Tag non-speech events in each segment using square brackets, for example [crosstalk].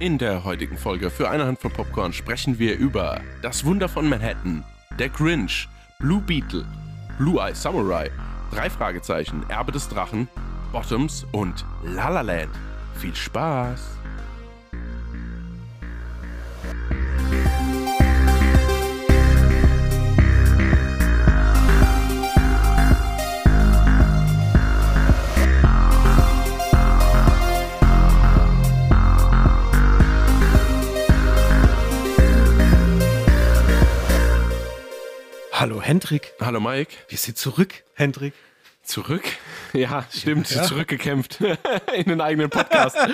In der heutigen Folge für eine Hand von Popcorn sprechen wir über Das Wunder von Manhattan, Der Grinch, Blue Beetle, Blue Eye Samurai, drei Fragezeichen, Erbe des Drachen, Bottoms und La La Land. Viel Spaß! Hendrik. Hallo Mike. Wir sind zurück, Hendrik. Zurück? [laughs] Ja, stimmt. Ja. Zurückgekämpft [laughs] in den eigenen Podcast. [laughs]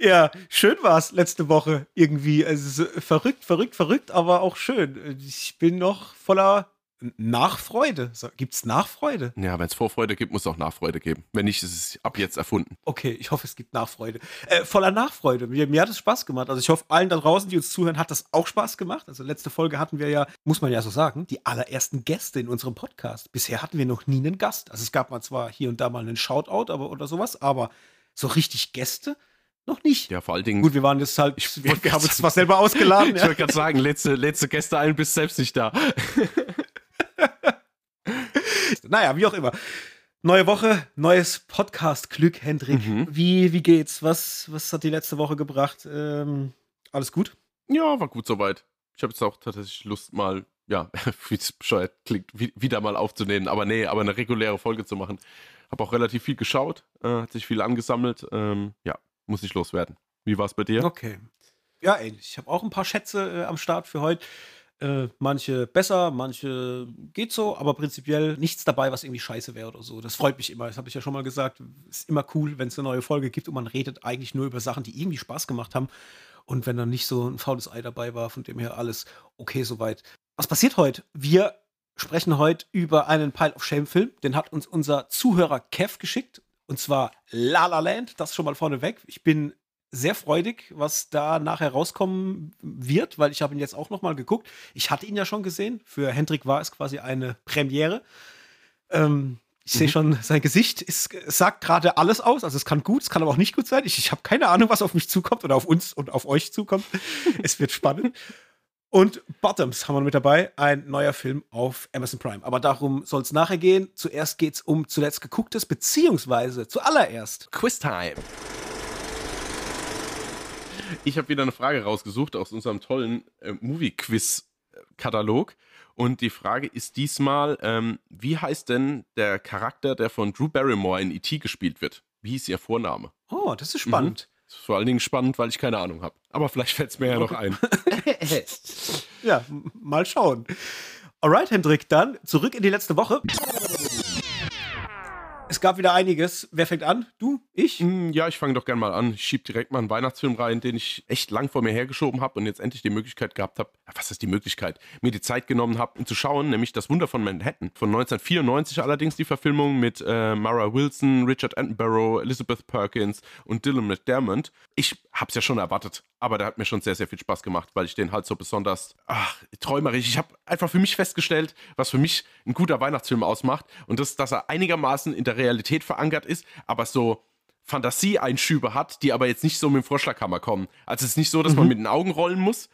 Ja, schön war es letzte Woche irgendwie. Also so verrückt, verrückt, verrückt, aber auch schön. Ich bin noch voller Nachfreude. So, Gibt's Nachfreude? Ja, wenn es Vorfreude gibt, muss es auch Nachfreude geben. Wenn nicht, ist es ab jetzt erfunden. Okay, ich hoffe, es gibt Nachfreude. Äh, voller Nachfreude. Mir, mir hat es Spaß gemacht. Also ich hoffe, allen da draußen, die uns zuhören, hat das auch Spaß gemacht. Also letzte Folge hatten wir ja, muss man ja so sagen, die allerersten Gäste in unserem Podcast. Bisher hatten wir noch nie einen Gast. Also es gab mal zwar hier und da mal einen Shoutout aber, oder sowas, aber so richtig Gäste noch nicht. Ja, vor allen Dingen. Gut, wir waren jetzt halt, Ich wir haben uns zwar selber [laughs] ausgeladen. Ich ja. wollte gerade sagen, letzte, letzte Gäste ein, bist selbst nicht da. [laughs] [laughs] Naja, wie auch immer. Neue Woche, neues Podcast-Glück, Hendrik. Mhm. Wie, wie geht's? Was, was hat die letzte Woche gebracht? Ähm, alles gut? Ja, war gut soweit. Ich habe jetzt auch tatsächlich Lust, mal, ja, [laughs] wie es bescheuert klingt, wie, wieder mal aufzunehmen. Aber nee, aber eine reguläre Folge zu machen. Habe auch relativ viel geschaut, äh, hat sich viel angesammelt. Ähm, ja, muss ich loswerden. Wie war es bei dir? Okay. Ja, ähnlich. Ich habe auch ein paar Schätze äh, am Start für heute. Äh, manche besser, manche geht so, aber prinzipiell nichts dabei, was irgendwie scheiße wäre oder so. Das freut mich immer. Das habe ich ja schon mal gesagt. Ist immer cool, wenn es eine neue Folge gibt und man redet eigentlich nur über Sachen, die irgendwie Spaß gemacht haben. Und wenn dann nicht so ein faules Ei dabei war, von dem her alles okay soweit. Was passiert heute? Wir sprechen heute über einen Pile of Shame-Film. Den hat uns unser Zuhörer Kev geschickt. Und zwar La La Land. Das schon mal vorneweg. Ich bin sehr freudig, was da nachher rauskommen wird, weil ich habe ihn jetzt auch noch mal geguckt. Ich hatte ihn ja schon gesehen. Für Hendrik war es quasi eine Premiere. Ähm, ich sehe Mhm. schon, sein Gesicht ist, es sagt gerade alles aus. Also es kann gut, es kann aber auch nicht gut sein. Ich, ich habe keine Ahnung, was auf mich zukommt oder auf uns und auf euch zukommt. [laughs] es wird spannend. Und Bottoms haben wir mit dabei, ein neuer Film auf Amazon Prime. Aber darum soll es nachher gehen. Zuerst geht es um zuletzt gegucktes, beziehungsweise zuallererst. Quiztime. Ich habe wieder eine Frage rausgesucht aus unserem tollen äh, Movie-Quiz-Katalog. Und die Frage ist diesmal, ähm, wie heißt denn der Charakter, der von Drew Barrymore in E.T. gespielt wird? Wie hieß ihr Vorname? Oh, das ist spannend. Das ist vor allen Dingen spannend, weil ich keine Ahnung habe. Aber vielleicht fällt es mir ja noch ein. [laughs] Ja, mal schauen. Alright, Hendrik, dann zurück in die letzte Woche. Es gab wieder einiges. Wer fängt an? Du? Ich? Hm, Ja, ich fange doch gerne mal an. Ich schiebe direkt mal einen Weihnachtsfilm rein, den ich echt lang vor mir hergeschoben habe und jetzt endlich die Möglichkeit gehabt habe, was ist die Möglichkeit, mir die Zeit genommen habe, ihn zu schauen, nämlich Das Wunder von Manhattan. Von 1994 allerdings die Verfilmung mit äh, Mara Wilson, Richard Attenborough, Elizabeth Perkins und Dylan McDermott. Ich hab's ja schon erwartet, aber der hat mir schon sehr, sehr viel Spaß gemacht, weil ich den halt so besonders ach, träumerisch. Ich habe einfach für mich festgestellt, was für mich ein guter Weihnachtsfilm ausmacht und das, dass er einigermaßen in der Realität verankert ist, aber so Fantasieeinschübe hat, die aber jetzt nicht so mit dem Vorschlaghammer kommen. Also es ist nicht so, dass man mit den Augen rollen muss,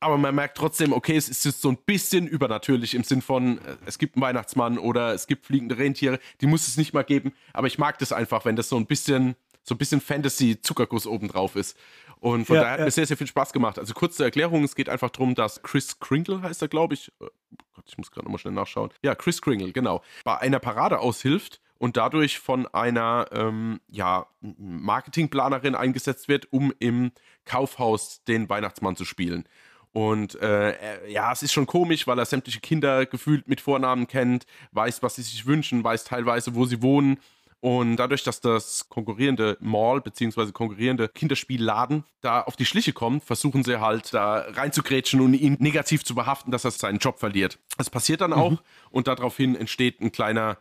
aber man merkt trotzdem, okay, es ist jetzt so ein bisschen übernatürlich im Sinn von, äh, es gibt einen Weihnachtsmann oder es gibt fliegende Rentiere, die muss es nicht mal geben, aber ich mag das einfach, wenn das so ein bisschen, so ein bisschen Fantasy-Zuckerguss obendrauf ist. Und von Ja, daher hat ja. mir sehr, sehr viel Spaß gemacht. Also kurze Erklärung, es geht einfach darum, dass Chris Kringle heißt er, glaube ich. Äh, Gott, ich muss gerade nochmal schnell nachschauen. Ja, Chris Kringle, genau. Bei einer Parade aushilft und dadurch von einer ähm, ja, Marketingplanerin eingesetzt wird, um im Kaufhaus den Weihnachtsmann zu spielen. Und äh, er- ja, es ist schon komisch, weil er sämtliche Kinder gefühlt mit Vornamen kennt, weiß, was sie sich wünschen, weiß teilweise, wo sie wohnen. Und dadurch, dass das konkurrierende Mall bzw. konkurrierende Kinderspielladen da auf die Schliche kommt, versuchen sie halt da reinzugrätschen und ihn negativ zu behaften, dass er seinen Job verliert. Das passiert dann auch und daraufhin entsteht ein kleiner,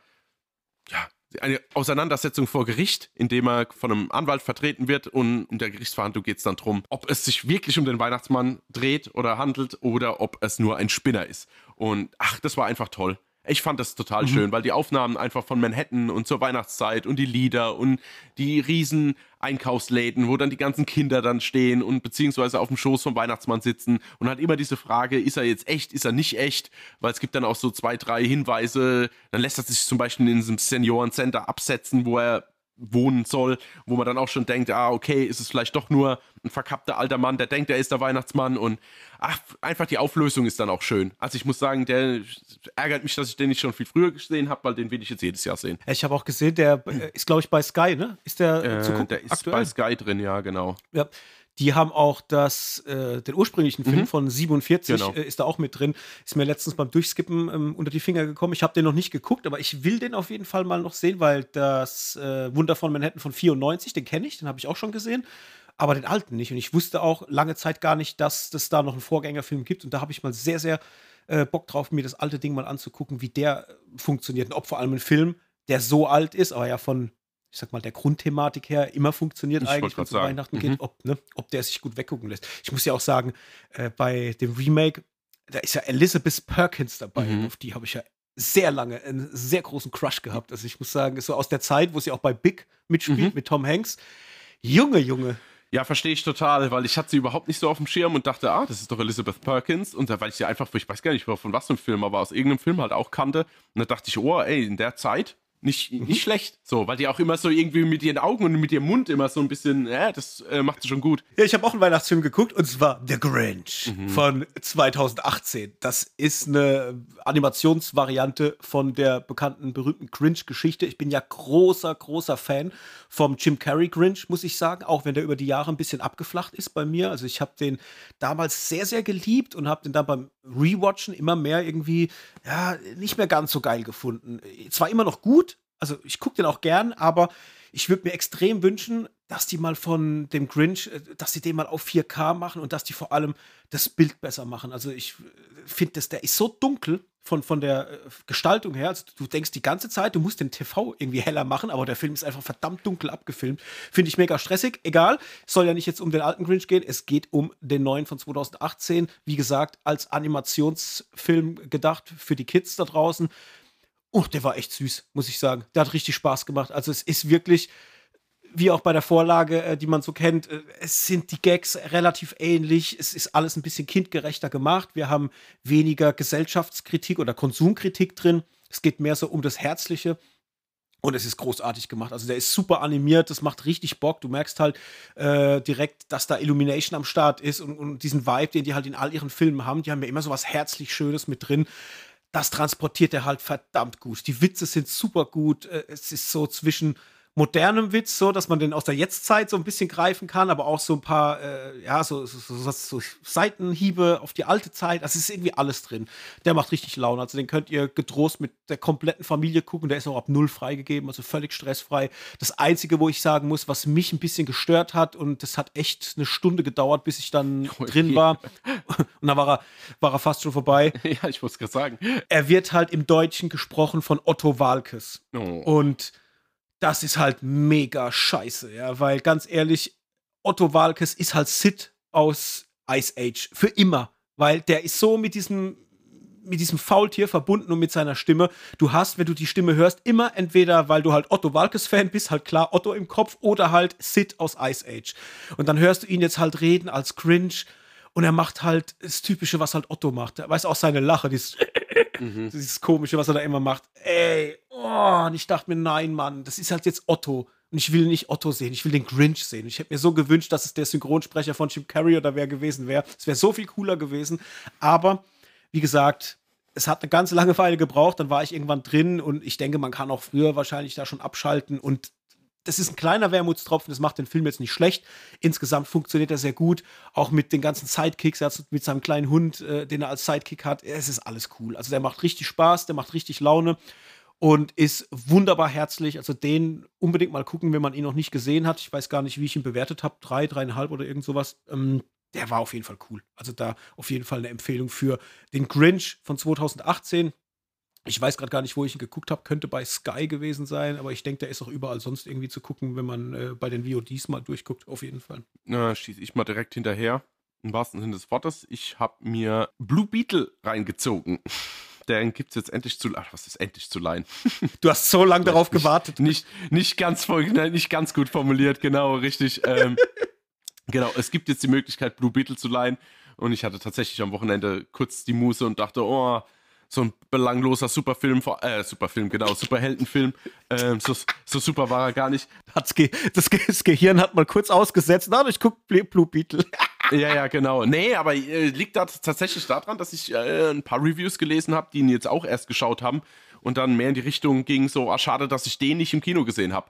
ja, eine Auseinandersetzung vor Gericht, in dem er von einem Anwalt vertreten wird und in der Gerichtsverhandlung geht es dann darum, ob es sich wirklich um den Weihnachtsmann dreht oder handelt oder ob es nur ein Spinner ist. Und ach, das war einfach toll. Ich fand das total schön, weil die Aufnahmen einfach von Manhattan und zur Weihnachtszeit und die Lieder und die riesen Einkaufsläden, wo dann die ganzen Kinder dann stehen und beziehungsweise auf dem Schoß vom Weihnachtsmann sitzen und hat immer diese Frage, ist er jetzt echt, ist er nicht echt? Weil es gibt dann auch so zwei, drei Hinweise, dann lässt er sich zum Beispiel in diesem Seniorencenter absetzen, wo er wohnen soll, wo man dann auch schon denkt, ah, okay, ist es vielleicht doch nur ein verkappter alter Mann, der denkt, er ist der Weihnachtsmann und ach, einfach die Auflösung ist dann auch schön. Also ich muss sagen, der ärgert mich, dass ich den nicht schon viel früher gesehen habe, weil den will ich jetzt jedes Jahr sehen. Ich habe auch gesehen, der äh, ist, glaube ich, bei Sky, ne? Ist der äh, zu gucken? Der ist aktuell? bei Sky drin, ja, genau. Ja. Die haben auch das, äh, den ursprünglichen Film mhm. von 47, genau. äh, ist da auch mit drin. Ist mir letztens beim Durchskippen ähm, unter die Finger gekommen. Ich habe den noch nicht geguckt, aber ich will den auf jeden Fall mal noch sehen, weil das äh, Wunder von Manhattan von 94, den kenne ich, den habe ich auch schon gesehen. Aber den alten nicht. Und ich wusste auch lange Zeit gar nicht, dass es da noch einen Vorgängerfilm gibt. Und da habe ich mal sehr, sehr äh, Bock drauf, mir das alte Ding mal anzugucken, wie der funktioniert. Und ob vor allem ein Film, der so alt ist, aber ja von ich sag mal, der Grundthematik her immer funktioniert ich eigentlich, wenn es um Weihnachten mhm. geht, ob, ne, ob der sich gut weggucken lässt. Ich muss ja auch sagen, äh, bei dem Remake, da ist ja Elizabeth Perkins dabei. Mhm. Auf die habe ich ja sehr lange einen sehr großen Crush gehabt. Also ich muss sagen, so aus der Zeit, wo sie auch bei Big mitspielt, mhm. mit Tom Hanks. Junge, Junge. Ja, verstehe ich total, weil ich hatte sie überhaupt nicht so auf dem Schirm und dachte, ah, das ist doch Elizabeth Perkins. Und da, weil ich sie einfach, ich weiß gar nicht, von was für einem Film, aber aus irgendeinem Film halt auch kannte. Und da dachte ich, oh, ey, in der Zeit, nicht, nicht mhm. schlecht. So, weil die auch immer so irgendwie mit ihren Augen und mit ihrem Mund immer so ein bisschen, ja, das äh, macht sie schon gut. Ja, ich habe auch einen Weihnachtsfilm geguckt und zwar The Grinch mhm. von 2018. Das ist eine Animationsvariante von der bekannten, berühmten Grinch-Geschichte. Ich bin ja großer, großer Fan vom Jim Carrey Grinch, muss ich sagen, auch wenn der über die Jahre ein bisschen abgeflacht ist bei mir. Also ich habe den damals sehr, sehr geliebt und habe den dann beim Rewatchen immer mehr irgendwie, ja, nicht mehr ganz so geil gefunden. Zwar immer noch gut, also ich gucke den auch gern, aber ich würde mir extrem wünschen, dass die mal von dem Grinch, äh, dass sie den mal auf 4K machen und dass die vor allem das Bild besser machen. Also ich äh, finde, dass der ist so dunkel von, von der äh, Gestaltung her. Also du denkst die ganze Zeit, du musst den TV irgendwie heller machen, aber der Film ist einfach verdammt dunkel abgefilmt. Finde ich mega stressig. Egal, soll ja nicht jetzt um den alten Grinch gehen, es geht um den neuen von 2018. Wie gesagt, als Animationsfilm gedacht für die Kids da draußen. Oh, der war echt süß, muss ich sagen. Der hat richtig Spaß gemacht. Also es ist wirklich, wie auch bei der Vorlage, äh, die man so kennt, äh, es sind die Gags relativ ähnlich. Es ist alles ein bisschen kindgerechter gemacht. Wir haben weniger Gesellschaftskritik oder Konsumkritik drin. Es geht mehr so um das Herzliche. Und es ist großartig gemacht. Also der ist super animiert, das macht richtig Bock. Du merkst halt äh, direkt, dass da Illumination am Start ist und, und, diesen Vibe, den die halt in all ihren Filmen haben. Die haben ja immer so was herzlich Schönes mit drin das transportiert er halt verdammt gut. Die Witze sind super gut. Äh, es ist so zwischen modernem Witz, so dass man den aus der Jetztzeit so ein bisschen greifen kann, aber auch so ein paar, äh, ja, so, so, so, so, Seitenhiebe auf die alte Zeit. Also es ist irgendwie alles drin. Der macht richtig Laune. Also den könnt ihr getrost mit der kompletten Familie gucken. Der ist auch ab null freigegeben, also völlig stressfrei. Das Einzige, wo ich sagen muss, was mich ein bisschen gestört hat, und das hat echt eine Stunde gedauert, bis ich dann [laughs] oh, drin war. Und dann war er, war er fast schon vorbei. [laughs] Ja, ich muss gerade sagen. Er wird halt im Deutschen gesprochen von Otto Walkes. Oh. Und das ist halt mega scheiße, ja, weil ganz ehrlich, Otto Walkes ist halt Sid aus Ice Age für immer, weil der ist so mit diesem mit diesem Faultier verbunden und mit seiner Stimme. Du hast, wenn du die Stimme hörst, immer entweder, weil du halt Otto Walkes Fan bist, halt klar Otto im Kopf oder halt Sid aus Ice Age. Und dann hörst du ihn jetzt halt reden als Cringe und er macht halt das Typische, was halt Otto macht. Er weiß auch seine Lache, dieses, mhm. [laughs] dieses Komische, was er da immer macht. Ey, oh, und ich dachte mir, nein, Mann, das ist halt jetzt Otto. Und ich will nicht Otto sehen, ich will den Grinch sehen. Ich hätte mir so gewünscht, dass es der Synchronsprecher von Jim Carrey oder wer gewesen wäre. Es wäre so viel cooler gewesen. Aber, wie gesagt, es hat eine ganze lange Weile gebraucht, dann war ich irgendwann drin und ich denke, man kann auch früher wahrscheinlich da schon abschalten und das ist ein kleiner Wermutstropfen, das macht den Film jetzt nicht schlecht. Insgesamt funktioniert er sehr gut, auch mit den ganzen Sidekicks, er hat mit seinem kleinen Hund, äh, den er als Sidekick hat. Es ist alles cool. Also der macht richtig Spaß, der macht richtig Laune und ist wunderbar herzlich. Also den unbedingt mal gucken, wenn man ihn noch nicht gesehen hat. Ich weiß gar nicht, wie ich ihn bewertet habe. Drei, dreieinhalb oder irgend sowas. Ähm, der war auf jeden Fall cool. Also da auf jeden Fall eine Empfehlung für den Grinch von 2018. Ich weiß gerade gar nicht, wo ich ihn geguckt habe. Könnte bei Sky gewesen sein, aber ich denke, der ist auch überall sonst irgendwie zu gucken, wenn man äh, bei den VODs mal durchguckt, auf jeden Fall. Na, schieße ich mal direkt hinterher. Im wahrsten Sinne des Wortes. Ich habe mir Blue Beetle reingezogen. [laughs] den gibt es jetzt endlich zu. Ach, was ist endlich zu leihen? Du hast so lange [laughs] darauf gewartet. Nicht, nicht, ganz, [laughs] nicht ganz gut formuliert, genau, richtig. Ähm, genau, es gibt jetzt die Möglichkeit, Blue Beetle zu leihen. Und ich hatte tatsächlich am Wochenende kurz die Muße und dachte, oh, so ein belangloser Superfilm, äh, Superfilm, genau, Superheldenfilm. Ähm, so, so super war er gar nicht. Hat's ge das, Ge das, Gehirn hat mal kurz ausgesetzt, na, ich guck Blue Beetle. [laughs] ja, ja, genau. Nee, aber äh, liegt da tatsächlich daran, dass ich äh, ein paar Reviews gelesen habe, die ihn jetzt auch erst geschaut haben und dann mehr in die Richtung ging, so, ah, schade, dass ich den nicht im Kino gesehen habe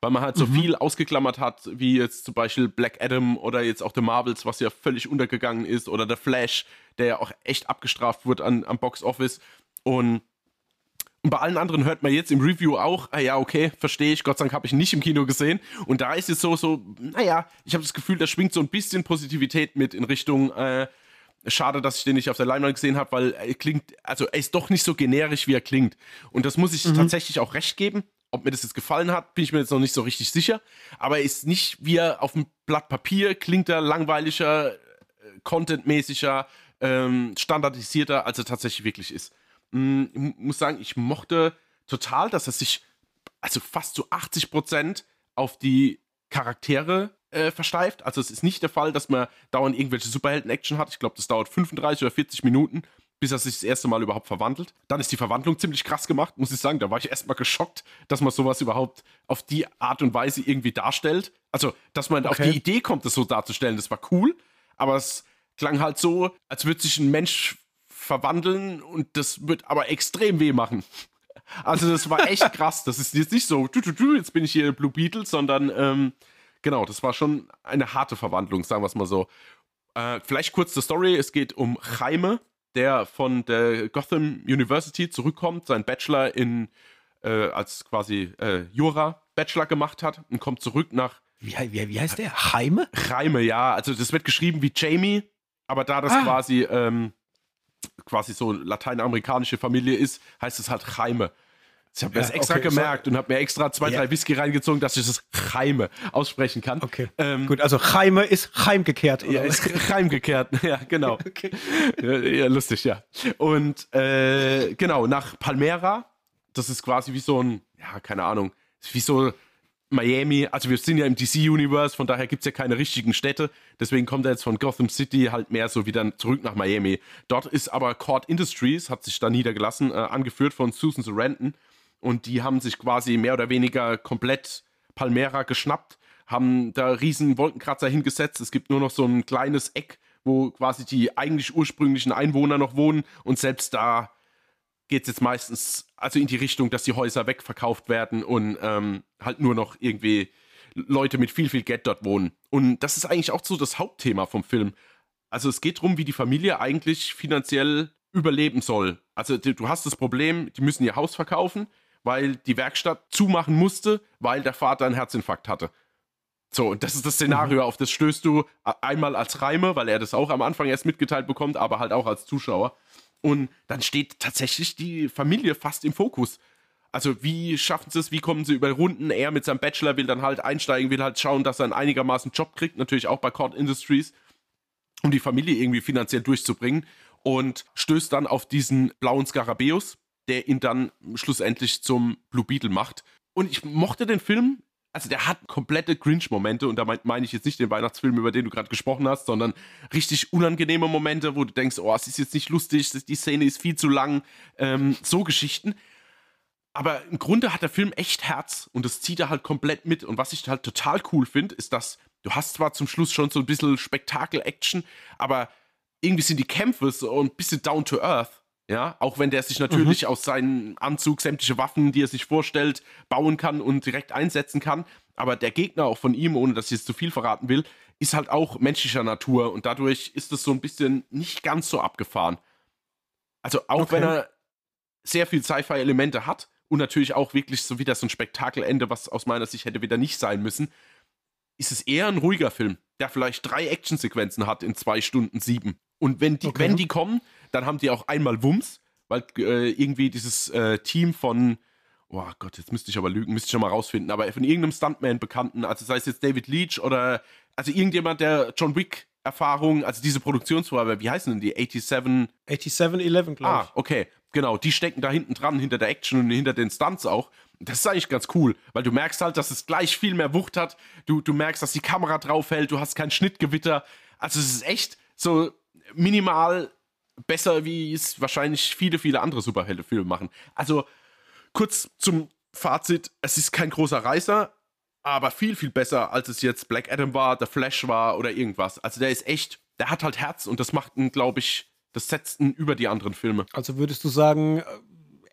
weil man halt so mhm. viel ausgeklammert hat, wie jetzt zum Beispiel Black Adam oder jetzt auch The Marvels, was ja völlig untergegangen ist, oder The Flash, der ja auch echt abgestraft wird an, am Box Office. Und, und bei allen anderen hört man jetzt im Review auch, ah ja, okay, verstehe ich, Gott sei Dank habe ich ihn nicht im Kino gesehen. Und da ist es so, so, naja, ich habe das Gefühl, da schwingt so ein bisschen Positivität mit in Richtung, äh, Schade, dass ich den nicht auf der Leinwand gesehen habe, weil er klingt, also er ist doch nicht so generisch, wie er klingt. Und das muss ich mhm. tatsächlich auch recht geben. Ob mir das jetzt gefallen hat, bin ich mir jetzt noch nicht so richtig sicher. Aber er ist nicht wie er auf dem Blatt Papier klingt er langweiliger, äh, contentmäßiger, ähm, standardisierter, als er tatsächlich wirklich ist. Mm, ich muss sagen, ich mochte total, dass er sich also fast zu 80 Prozent auf die Charaktere äh, versteift. Also es ist nicht der Fall, dass man dauernd irgendwelche Superhelden-Action hat. Ich glaube, das dauert 35 oder 40 Minuten bis er sich das erste Mal überhaupt verwandelt. Dann ist die Verwandlung ziemlich krass gemacht, muss ich sagen. Da war ich erstmal geschockt, dass man sowas überhaupt auf die Art und Weise irgendwie darstellt. Also, dass man okay. auf die Idee kommt, das so darzustellen, das war cool. Aber es klang halt so, als würde sich ein Mensch verwandeln und das wird aber extrem weh machen. [laughs] Also, das war echt krass. Das ist jetzt nicht so, jetzt bin ich hier Blue Beetle, sondern ähm, genau, das war schon eine harte Verwandlung, sagen wir es mal so. Äh, vielleicht kurz zur Story. Es geht um Jaime, der von der Gotham University zurückkommt, seinen Bachelor in äh, als quasi äh, Jura-Bachelor gemacht hat und kommt zurück nach. Wie, wie, wie heißt der? Heime? Heime, ja. Also das wird geschrieben wie Jamie, aber da das ah. quasi ähm, quasi so lateinamerikanische Familie ist, heißt es halt Heime. Ich habe mir ja, das extra okay, gemerkt so, und habe mir extra zwei, ja. drei Whisky reingezogen, dass ich das Chaime aussprechen kann. Okay. Ähm, Gut, also Chaime ist heimgekehrt. Oder? Ja, ist heimgekehrt. [laughs] Ja, genau. [laughs] okay. ja, ja, lustig, ja. Und äh, genau, nach Palmera, das ist quasi wie so ein, ja, keine Ahnung, wie so Miami, also wir sind ja im DC-Universe, von daher gibt es ja keine richtigen Städte. Deswegen kommt er jetzt von Gotham City halt mehr so wieder zurück nach Miami. Dort ist aber Court Industries, hat sich da niedergelassen, äh, angeführt von Susan Sarandon und die haben sich quasi mehr oder weniger komplett Palmera geschnappt, haben da riesen Wolkenkratzer hingesetzt. Es gibt nur noch so ein kleines Eck, wo quasi die eigentlich ursprünglichen Einwohner noch wohnen und selbst da geht es jetzt meistens also in die Richtung, dass die Häuser wegverkauft werden und ähm, halt nur noch irgendwie Leute mit viel, viel Geld dort wohnen. Und das ist eigentlich auch so das Hauptthema vom Film. Also es geht darum, wie die Familie eigentlich finanziell überleben soll. Also du hast das Problem, die müssen ihr Haus verkaufen, weil die Werkstatt zumachen musste, weil der Vater einen Herzinfarkt hatte. So, und das ist das Szenario, mhm. auf das stößt du einmal als Reime, weil er das auch am Anfang erst mitgeteilt bekommt, aber halt auch als Zuschauer. Und dann steht tatsächlich die Familie fast im Fokus. Also, wie schaffen sie es, wie kommen sie über Runden? Er mit seinem Bachelor will dann halt einsteigen, will halt schauen, dass er einen einigermaßen Job kriegt, natürlich auch bei Court Industries, um die Familie irgendwie finanziell durchzubringen. Und stößt dann auf diesen blauen Skarabäus, der ihn dann schlussendlich zum Blue Beetle macht. Und ich mochte den Film. Also der hat komplette Grinch-Momente und da meine ich jetzt nicht den Weihnachtsfilm, über den du gerade gesprochen hast, sondern richtig unangenehme Momente, wo du denkst, oh, es ist jetzt nicht lustig, die Szene ist viel zu lang, ähm, so Geschichten. Aber im Grunde hat der Film echt Herz und das zieht er halt komplett mit. Und was ich halt total cool finde, ist, dass du hast zwar zum Schluss schon so ein bisschen Spektakel-Action, aber irgendwie sind die Kämpfe so ein bisschen down to earth. Ja, auch wenn der sich natürlich mhm. aus seinem Anzug sämtliche Waffen, die er sich vorstellt, bauen kann und direkt einsetzen kann. Aber der Gegner auch von ihm, ohne dass ich jetzt zu viel verraten will, ist halt auch menschlicher Natur und dadurch ist es so ein bisschen nicht ganz so abgefahren. Also auch okay. wenn er sehr viel Sci-Fi-Elemente hat und natürlich auch wirklich so wieder so ein Spektakelende, was aus meiner Sicht hätte wieder nicht sein müssen, ist es eher ein ruhiger Film, der vielleicht drei Actionsequenzen hat in zwei Stunden sieben. Und wenn die, okay. wenn die kommen, dann haben die auch einmal Wumms, weil äh, irgendwie dieses äh, Team von, oh Gott, jetzt müsste ich aber lügen, müsste ich schon mal rausfinden, aber von irgendeinem Stuntman-Bekannten, also sei es jetzt David Leach oder also irgendjemand, der John Wick Erfahrung, also diese Produktionsvorhabe, wie heißen denn die? 87? 8711, glaube ich. Ah, okay. genau, die stecken da hinten dran, hinter der Action und hinter den Stunts auch. Das ist eigentlich ganz cool, weil du merkst halt, dass es gleich viel mehr Wucht hat. Du, du merkst, dass die Kamera drauf hält, du hast kein Schnittgewitter. Also es ist echt so minimal besser, wie es wahrscheinlich viele, viele andere Superheldenfilme machen. Also kurz zum Fazit, es ist kein großer Reißer, aber viel, viel besser, als es jetzt Black Adam war, The Flash war oder irgendwas. Also der ist echt, der hat halt Herz und das macht ihn, glaube ich, das setzt ihn über die anderen Filme. Also würdest du sagen, äh,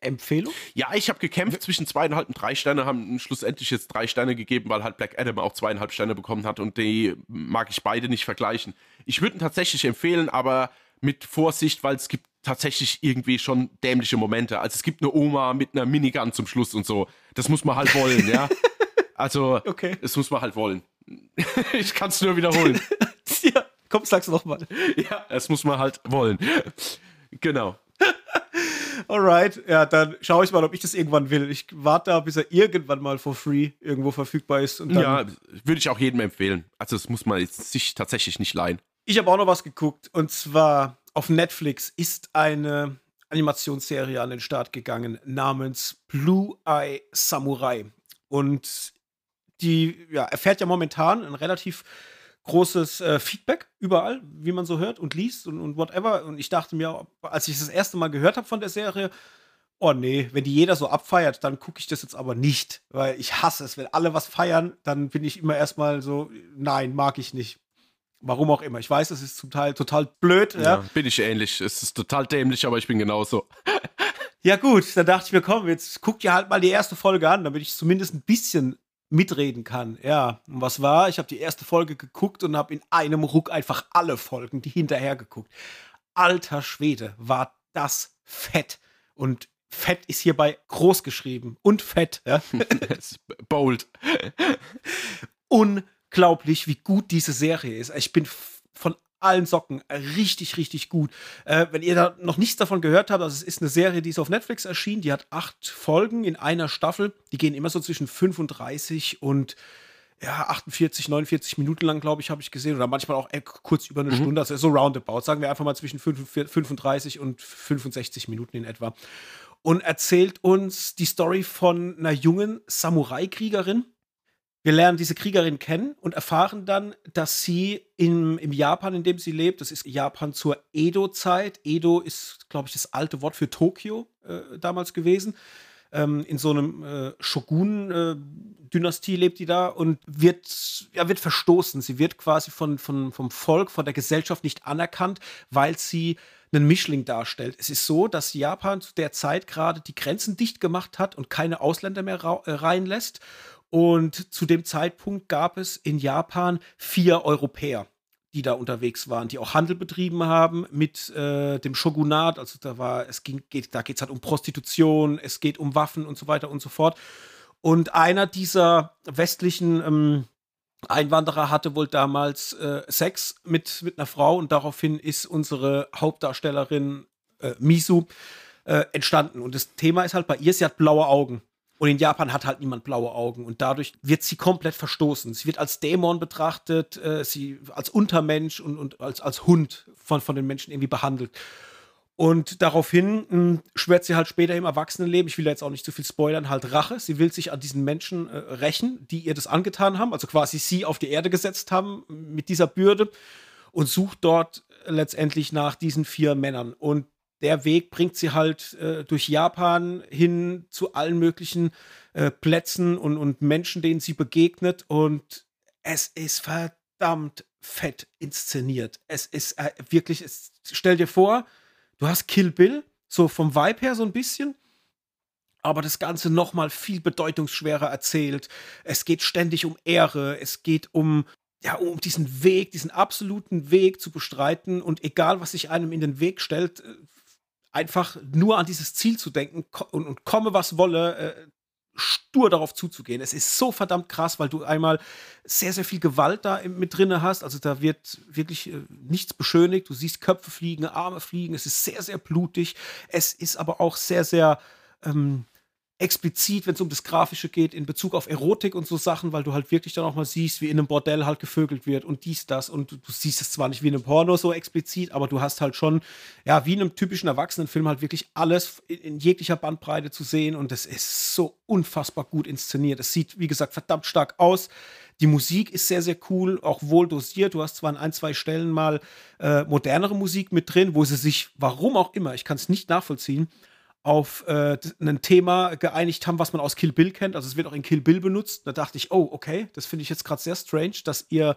Empfehlung? Ja, ich habe gekämpft zwischen zweieinhalb und drei Sterne, haben schlussendlich jetzt drei Sterne gegeben, weil halt Black Adam auch zweieinhalb Sterne bekommen hat und die mag ich beide nicht vergleichen. Ich würde ihn tatsächlich empfehlen, aber mit Vorsicht, weil es gibt tatsächlich irgendwie schon dämliche Momente. Also es gibt eine Oma mit einer Minigun zum Schluss und so. Das muss man halt wollen, ja. [laughs] Also, okay. das muss man halt wollen. [laughs] ich kann es nur wiederholen. [laughs] ja, komm, sag's nochmal. Ja, das muss man halt wollen. Genau. Alright, ja, dann schaue ich mal, ob ich das irgendwann will. Ich warte da, bis er irgendwann mal for free irgendwo verfügbar ist. ja, würde ich auch jedem empfehlen. Also, das muss man sich tatsächlich nicht leihen. Ich habe auch noch was geguckt und zwar auf Netflix ist eine Animationsserie an den Start gegangen namens Blue Eye Samurai. Und die ja, erfährt ja momentan ein relativ großes äh, Feedback überall, wie man so hört und liest und, und whatever. Und ich dachte mir, als ich das erste Mal gehört habe von der Serie, oh nee, wenn die jeder so abfeiert, dann gucke ich das jetzt aber nicht, weil ich hasse es. Wenn alle was feiern, dann bin ich immer erstmal so, nein, mag ich nicht. Warum auch immer. Ich weiß, es ist zum Teil total blöd. Ja, ja bin ich ähnlich. Es ist total dämlich, aber ich bin genauso. [laughs] ja, gut, dann dachte ich mir, komm, jetzt guck dir halt mal die erste Folge an, damit ich zumindest ein bisschen mitreden kann. Ja, und was war? Ich habe die erste Folge geguckt und habe in einem Ruck einfach alle Folgen, die hinterher geguckt. Alter Schwede, war das fett. Und fett ist hierbei groß geschrieben. Und fett. Ja? [laughs] Bold. Unglaublich, wie gut diese Serie ist. Ich bin von allen Socken. Richtig, richtig gut. Äh, wenn ihr da noch nichts davon gehört habt, also es ist eine Serie, die ist auf Netflix erschienen, die hat acht Folgen in einer Staffel. Die gehen immer so zwischen 35 und ja, 48, 49 Minuten lang, glaube ich, habe ich gesehen. Oder manchmal auch kurz über eine mhm. Stunde. Also so roundabout. Sagen wir einfach mal zwischen 35 und 65 Minuten in etwa. Und erzählt uns die Story von einer jungen Samurai-Kriegerin, wir lernen diese Kriegerin kennen und erfahren dann, dass sie im, im Japan, in dem sie lebt, das ist Japan zur Edo-Zeit. Edo ist, glaube ich, das alte Wort für Tokio äh, damals gewesen. Ähm, in so einem äh, Shogun-Dynastie äh, lebt die da und wird, ja, wird verstoßen. Sie wird quasi von, von, vom Volk, von der Gesellschaft nicht anerkannt, weil sie einen Mischling darstellt. Es ist so, dass Japan zu der Zeit gerade die Grenzen dicht gemacht hat und keine Ausländer mehr äh, reinlässt. Und zu dem Zeitpunkt gab es in Japan vier Europäer, die da unterwegs waren, die auch Handel betrieben haben mit äh, dem Shogunat. Also da war, es ging, geht, da geht es halt um Prostitution, es geht um Waffen und so weiter und so fort. Und einer dieser westlichen ähm, Einwanderer hatte wohl damals äh, Sex mit, mit einer Frau und daraufhin ist unsere Hauptdarstellerin äh, Misu äh, entstanden. Und das Thema ist halt bei ihr, sie hat blaue Augen. Und in Japan hat halt niemand blaue Augen und dadurch wird sie komplett verstoßen. Sie wird als Dämon betrachtet, äh, sie als Untermensch und, und als, als Hund von, von den Menschen irgendwie behandelt. Und daraufhin hm, schwört sie halt später im Erwachsenenleben, ich will jetzt auch nicht zu viel spoilern, halt Rache. Sie will sich an diesen Menschen äh, rächen, die ihr das angetan haben, also quasi sie auf die Erde gesetzt haben mit dieser Bürde und sucht dort letztendlich nach diesen vier Männern. Und der Weg bringt sie halt äh, durch Japan hin zu allen möglichen äh, Plätzen und, und Menschen, denen sie begegnet. Und es ist verdammt fett inszeniert. Es ist äh, wirklich, es, stell dir vor, du hast Kill Bill, so vom Vibe her so ein bisschen, aber das Ganze nochmal viel bedeutungsschwerer erzählt. Es geht ständig um Ehre, es geht um, ja, um diesen Weg, diesen absoluten Weg zu bestreiten und egal, was sich einem in den Weg stellt, äh, einfach nur an dieses Ziel zu denken und, und komme, was wolle, äh, stur darauf zuzugehen. Es ist so verdammt krass, weil du einmal sehr, sehr viel Gewalt da mit drin hast. Also da wird wirklich äh, nichts beschönigt. Du siehst Köpfe fliegen, Arme fliegen. Es ist sehr, sehr blutig. Es ist aber auch sehr, sehr ähm, explizit, wenn es um das Grafische geht, in Bezug auf Erotik und so Sachen, weil du halt wirklich dann auch mal siehst, wie in einem Bordell halt gevögelt wird und dies, das. Und du, du siehst es zwar nicht wie in einem Porno so explizit, aber du hast halt schon, ja, wie in einem typischen Erwachsenenfilm halt wirklich alles in, in jeglicher Bandbreite zu sehen und das ist so unfassbar gut inszeniert. Es sieht, wie gesagt, verdammt stark aus. Die Musik ist sehr, sehr cool, auch wohl dosiert. Du hast zwar an ein, zwei Stellen mal äh, modernere Musik mit drin, wo sie sich, warum auch immer, ich kann es nicht nachvollziehen, auf äh, ein Thema geeinigt haben, was man aus Kill Bill kennt. Also es wird auch in Kill Bill benutzt. Da dachte ich, oh, okay, das finde ich jetzt gerade sehr strange, dass ihr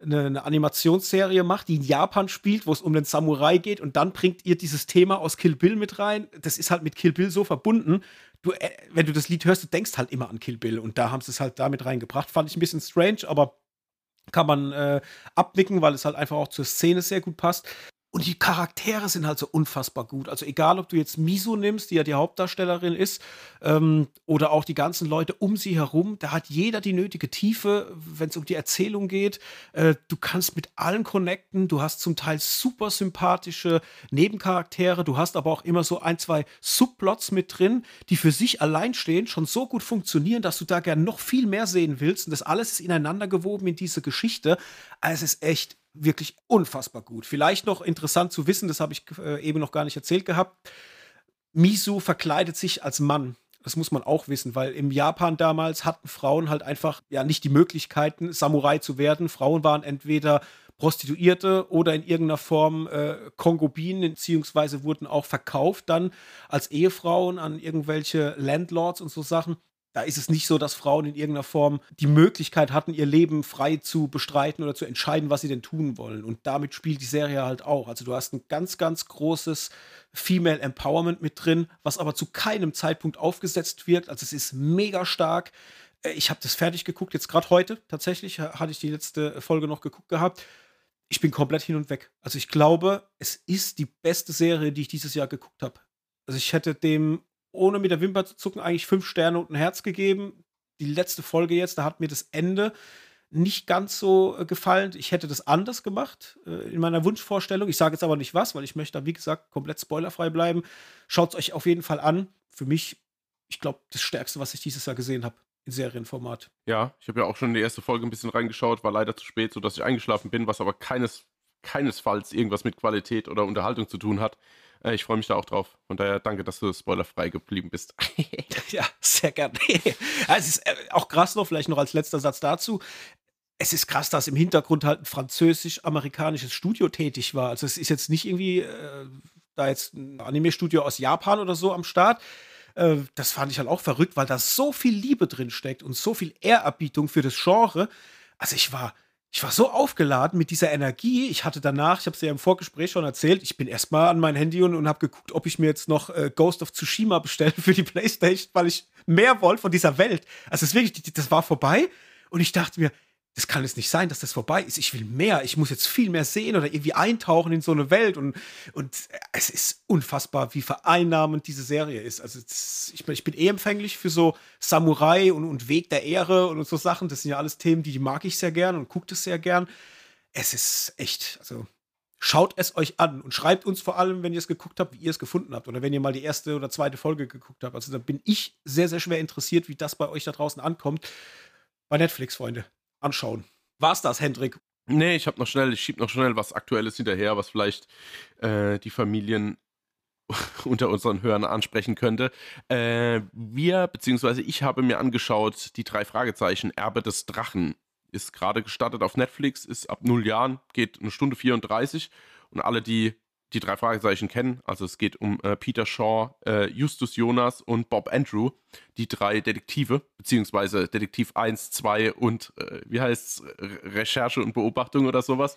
eine, eine, Animationsserie macht, die in Japan spielt, wo es um den Samurai geht und dann bringt ihr dieses Thema aus Kill Bill mit rein. Das ist halt mit Kill Bill so verbunden. Du, äh, wenn du das Lied hörst, du denkst halt immer an Kill Bill und da haben sie es halt damit reingebracht. Fand ich ein bisschen strange, aber kann man äh, abnicken, weil es halt einfach auch zur Szene sehr gut passt. Und die Charaktere sind halt so unfassbar gut. Also egal, ob du jetzt Miso nimmst, die ja die Hauptdarstellerin ist, ähm, oder auch die ganzen Leute um sie herum, da hat jeder die nötige Tiefe, wenn es um die Erzählung geht. Äh, du kannst mit allen connecten. Du hast zum Teil super sympathische Nebencharaktere. Du hast aber auch immer so ein, zwei Subplots mit drin, die für sich allein stehen, schon so gut funktionieren, dass du da gern noch viel mehr sehen willst. Und das alles ist ineinander gewoben in diese Geschichte. Also es ist echt wirklich unfassbar gut. Vielleicht noch interessant zu wissen, das habe ich äh, eben noch gar nicht erzählt gehabt. Misu verkleidet sich als Mann. Das muss man auch wissen, weil im Japan damals hatten Frauen halt einfach ja nicht die Möglichkeiten, Samurai zu werden. Frauen waren entweder Prostituierte oder in irgendeiner Form äh, Kongobinen, beziehungsweise wurden auch verkauft dann als Ehefrauen an irgendwelche Landlords und so Sachen da ist es nicht so, dass Frauen in irgendeiner Form die Möglichkeit hatten, ihr Leben frei zu bestreiten oder zu entscheiden, was sie denn tun wollen. Und damit spielt die Serie halt auch. Also du hast ein ganz, ganz großes Female Empowerment mit drin, was aber zu keinem Zeitpunkt aufgesetzt wird. Also es ist mega stark. Äh, ich habe das fertig geguckt, jetzt gerade heute tatsächlich, hatte ich die letzte Folge noch geguckt gehabt. Ich bin komplett hin und weg. Also ich glaube, es ist die beste Serie, die ich dieses Jahr geguckt habe. Also ich hätte dem ohne mit der Wimper zu zucken, eigentlich fünf Sterne und ein Herz gegeben. Die letzte Folge jetzt, da hat mir das Ende nicht ganz so äh, gefallen. Ich hätte das anders gemacht äh, in meiner Wunschvorstellung. Ich sage jetzt aber nicht was, weil ich möchte da, wie gesagt, komplett spoilerfrei bleiben. Schaut es euch auf jeden Fall an. Für mich, ich glaube, das Stärkste, was ich dieses Jahr gesehen habe in Serienformat. Ja, ich habe ja auch schon in die erste Folge ein bisschen reingeschaut, war leider zu spät, sodass ich eingeschlafen bin, was aber keines, keinesfalls irgendwas mit Qualität oder Unterhaltung zu tun hat. Äh, ich freue mich da auch drauf. Von daher danke, dass du spoilerfrei geblieben bist. [laughs] ja, sehr gerne. [laughs] also es ist äh, auch krass noch, vielleicht noch als letzter Satz dazu. Es ist krass, dass im Hintergrund halt ein französisch-amerikanisches Studio tätig war. Also es ist jetzt nicht irgendwie äh, da jetzt ein Anime-Studio aus Japan oder so am Start. Äh, das fand ich halt auch verrückt, weil da so viel Liebe drin steckt und so viel Ehrerbietung für das Genre. Also ich war, ich war so aufgeladen mit dieser Energie. Ich hatte danach, ich habe es ja im Vorgespräch schon erzählt, ich bin erstmal an mein Handy und, und habe geguckt, ob ich mir jetzt noch äh, Ghost of Tsushima bestelle für die [laughs] Playstation, weil ich mehr wollte von dieser Welt. Also es wirklich, das war vorbei und ich dachte mir, das kann es nicht sein, dass das vorbei ist. Ich will mehr. Ich muss jetzt viel mehr sehen oder irgendwie eintauchen in so eine Welt. Und, und es ist unfassbar, wie vereinnahmend diese Serie ist. Also das, ich, ich, bin eh empfänglich für so Samurai und, und Weg der Ehre und, so Sachen. Das sind ja alles Themen, die mag ich sehr gern und guckt es sehr gern. Es ist echt, also schaut es euch an und schreibt uns vor allem, wenn ihr es geguckt habt, wie ihr es gefunden habt oder wenn ihr mal die erste oder zweite Folge geguckt habt. Also da bin ich sehr, sehr schwer interessiert, wie das bei euch da draußen ankommt. Bei Netflix, Freunde anschauen. War's das, Hendrik? Nee, ich habe noch schnell, ich schieb noch schnell was Aktuelles hinterher, was vielleicht äh, die Familien [laughs] unter unseren Hörern ansprechen könnte. Äh, wir, beziehungsweise ich habe mir angeschaut, die drei Fragezeichen, Erbe des Drachen. Ist gerade gestartet auf Netflix, ist ab null Jahren, geht eine Stunde 34. Und alle, die die drei Fragezeichen kennen. Also es geht um äh, Peter Shaw, äh, Justus Jonas und Bob Andrew, die drei Detektive, beziehungsweise Detektiv 1, 2 und äh, wie heißt Recherche und Beobachtung oder sowas.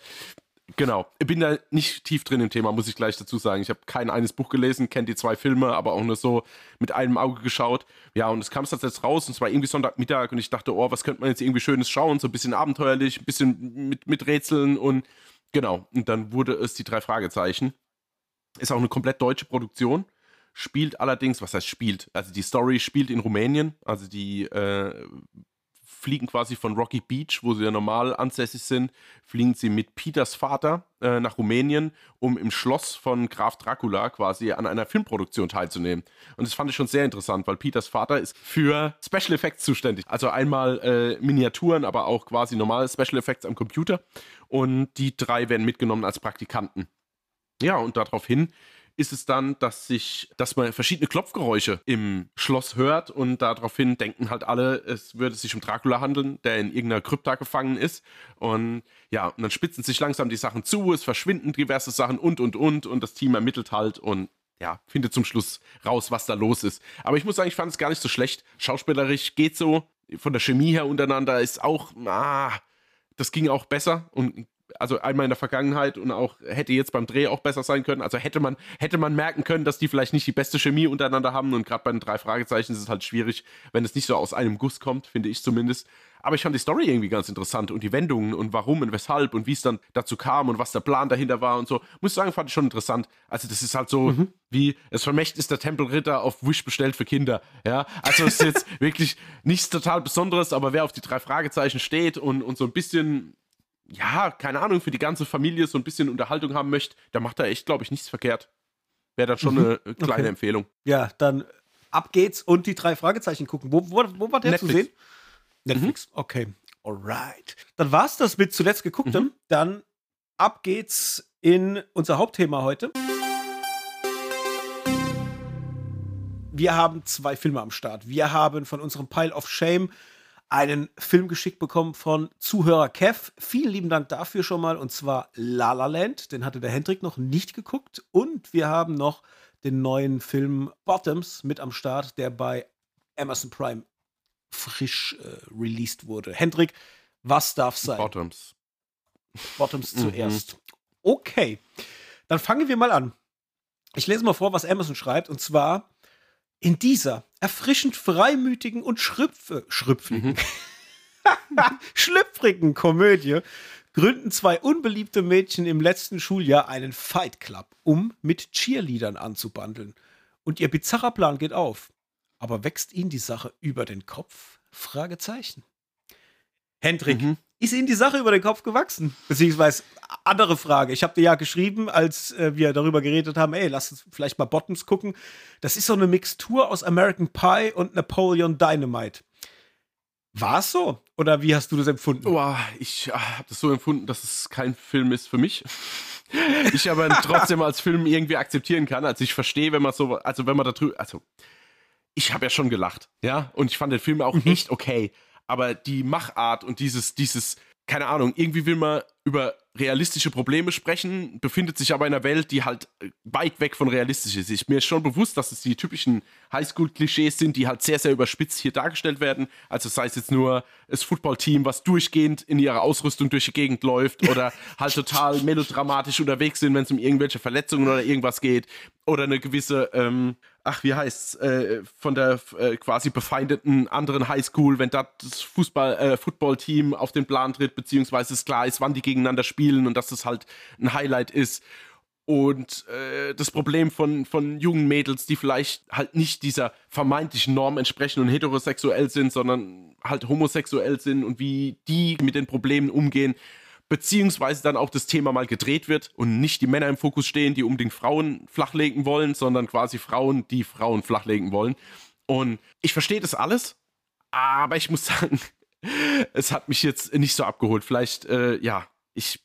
Genau. Ich bin da nicht tief drin im Thema, muss ich gleich dazu sagen. Ich habe kein eines Buch gelesen, kenne die zwei Filme, aber auch nur so mit einem Auge geschaut. Ja, und es kam jetzt raus und es war irgendwie Sonntagmittag und ich dachte, oh, was könnte man jetzt irgendwie Schönes schauen? So ein bisschen abenteuerlich, ein bisschen mit, mit Rätseln und genau. Und dann wurde es die drei Fragezeichen. Ist auch eine komplett deutsche Produktion. Spielt allerdings, was heißt spielt? Also die Story spielt in Rumänien. Also die äh, fliegen quasi von Rocky Beach, wo sie ja normal ansässig sind, fliegen sie mit Peters Vater äh, nach Rumänien, um im Schloss von Graf Dracula quasi an einer Filmproduktion teilzunehmen. Und das fand ich schon sehr interessant, weil Peters Vater ist für Special Effects zuständig. Also einmal äh, Miniaturen, aber auch quasi normale Special Effects am Computer. Und die drei werden mitgenommen als Praktikanten. Ja, und daraufhin ist es dann, dass sich, dass man verschiedene Klopfgeräusche im Schloss hört und daraufhin denken halt alle, es würde sich um Dracula handeln, der in irgendeiner Krypta gefangen ist. Und ja, und dann spitzen sich langsam die Sachen zu, es verschwinden diverse Sachen und und und und das Team ermittelt halt und ja, findet zum Schluss raus, was da los ist. Aber ich muss sagen, ich fand es gar nicht so schlecht. Schauspielerisch geht so. Von der Chemie her untereinander ist auch, ah, das ging auch besser und also einmal in der Vergangenheit und auch hätte jetzt beim Dreh auch besser sein können. Also hätte man, hätte man merken können, dass die vielleicht nicht die beste Chemie untereinander haben. Und gerade bei den drei Fragezeichen ist es halt schwierig, wenn es nicht so aus einem Guss kommt, finde ich zumindest. Aber ich fand die Story irgendwie ganz interessant und die Wendungen und warum und weshalb und wie es dann dazu kam und was der Plan dahinter war und so. Muss sagen, fand ich schon interessant. Also, das ist halt so mhm. wie das Vermächtnis der Tempelritter auf Wish bestellt für Kinder. Ja, also es ist jetzt [laughs] wirklich nichts total Besonderes, aber wer auf die drei Fragezeichen steht und, und so ein bisschen ja, keine Ahnung, für die ganze Familie so ein bisschen Unterhaltung haben möchte, da macht er echt, glaube ich, nichts verkehrt. Wäre dann schon mhm. eine kleine okay. Empfehlung. Ja, dann ab geht's und die drei Fragezeichen gucken. Wo, wo, wo war der Netflix. zu sehen? Netflix, mhm. okay. Alright. Dann war's das mit zuletzt gegucktem. Mhm. Dann ab geht's in unser Hauptthema heute. Wir haben zwei Filme am Start. Wir haben von unserem Pile of Shame einen Film geschickt bekommen von Zuhörer Kev. Vielen lieben Dank dafür schon mal. Und zwar La La Land. Den hatte der Hendrik noch nicht geguckt. Und wir haben noch den neuen Film Bottoms mit am Start, der bei Amazon Prime frisch äh, released wurde. Hendrik, was darf sein? Bottoms. Bottoms zuerst. Okay, dann fangen wir mal an. Ich lese mal vor, was Amazon schreibt. Und zwar in dieser erfrischend freimütigen und schrüpfe, schrüpfligen, mhm. [laughs] schlüpfrigen Komödie gründen zwei unbeliebte Mädchen im letzten Schuljahr einen Fight Club, um mit Cheerleadern anzubandeln. Und ihr bizarrer Plan geht auf. Aber wächst ihnen die Sache über den Kopf? Fragezeichen. Hendrik, mhm. Ist Ihnen die Sache über den Kopf gewachsen? Beziehungsweise andere Frage. Ich habe dir ja geschrieben, als äh, wir darüber geredet haben, ey, lass uns vielleicht mal Bottoms gucken. Das ist so eine Mixtur aus American Pie und Napoleon Dynamite. War es so? Oder wie hast du das empfunden? Oh, ich ah, habe das so empfunden, dass es kein Film ist für mich. ich aber trotzdem als Film irgendwie akzeptieren kann. Also ich verstehe, wenn man so, also wenn man da drüber, also ich habe ja schon gelacht, ja, und ich fand den Film auch mhm. echt okay. Aber die Machart und dieses, dieses, keine Ahnung, irgendwie will man über realistische Probleme sprechen, befindet sich aber in einer Welt, die halt äh, weit weg von realistisch ist. Ich, mir ist schon bewusst, dass es die typischen Highschool-Klischees sind, die halt sehr, sehr überspitzt hier dargestellt werden. Also sei es jetzt nur das Footballteam, was durchgehend in ihrer Ausrüstung durch die Gegend läuft oder halt total melodramatisch unterwegs sind, wenn es um irgendwelche Verletzungen oder irgendwas geht. Oder eine gewisse, ähm, ach, wie heißt's, äh, von der äh, quasi befeindeten anderen Highschool, wenn da das Fußball, äh, Footballteam auf den Plan tritt, beziehungsweise es klar ist, wann die gegeneinander spielen und dass das halt ein Highlight ist. Und äh, das Problem von, von jungen Mädels, die vielleicht halt nicht dieser vermeintlichen Norm entsprechen und heterosexuell sind, sondern halt homosexuell sind und wie die mit den Problemen umgehen, beziehungsweise dann auch das Thema mal gedreht wird und nicht die Männer im Fokus stehen, die unbedingt Frauen flachlegen wollen, sondern quasi Frauen, die Frauen flachlegen wollen. Und ich verstehe das alles, aber ich muss [laughs] sagen, es hat mich jetzt nicht so abgeholt. Vielleicht, äh, ja, ich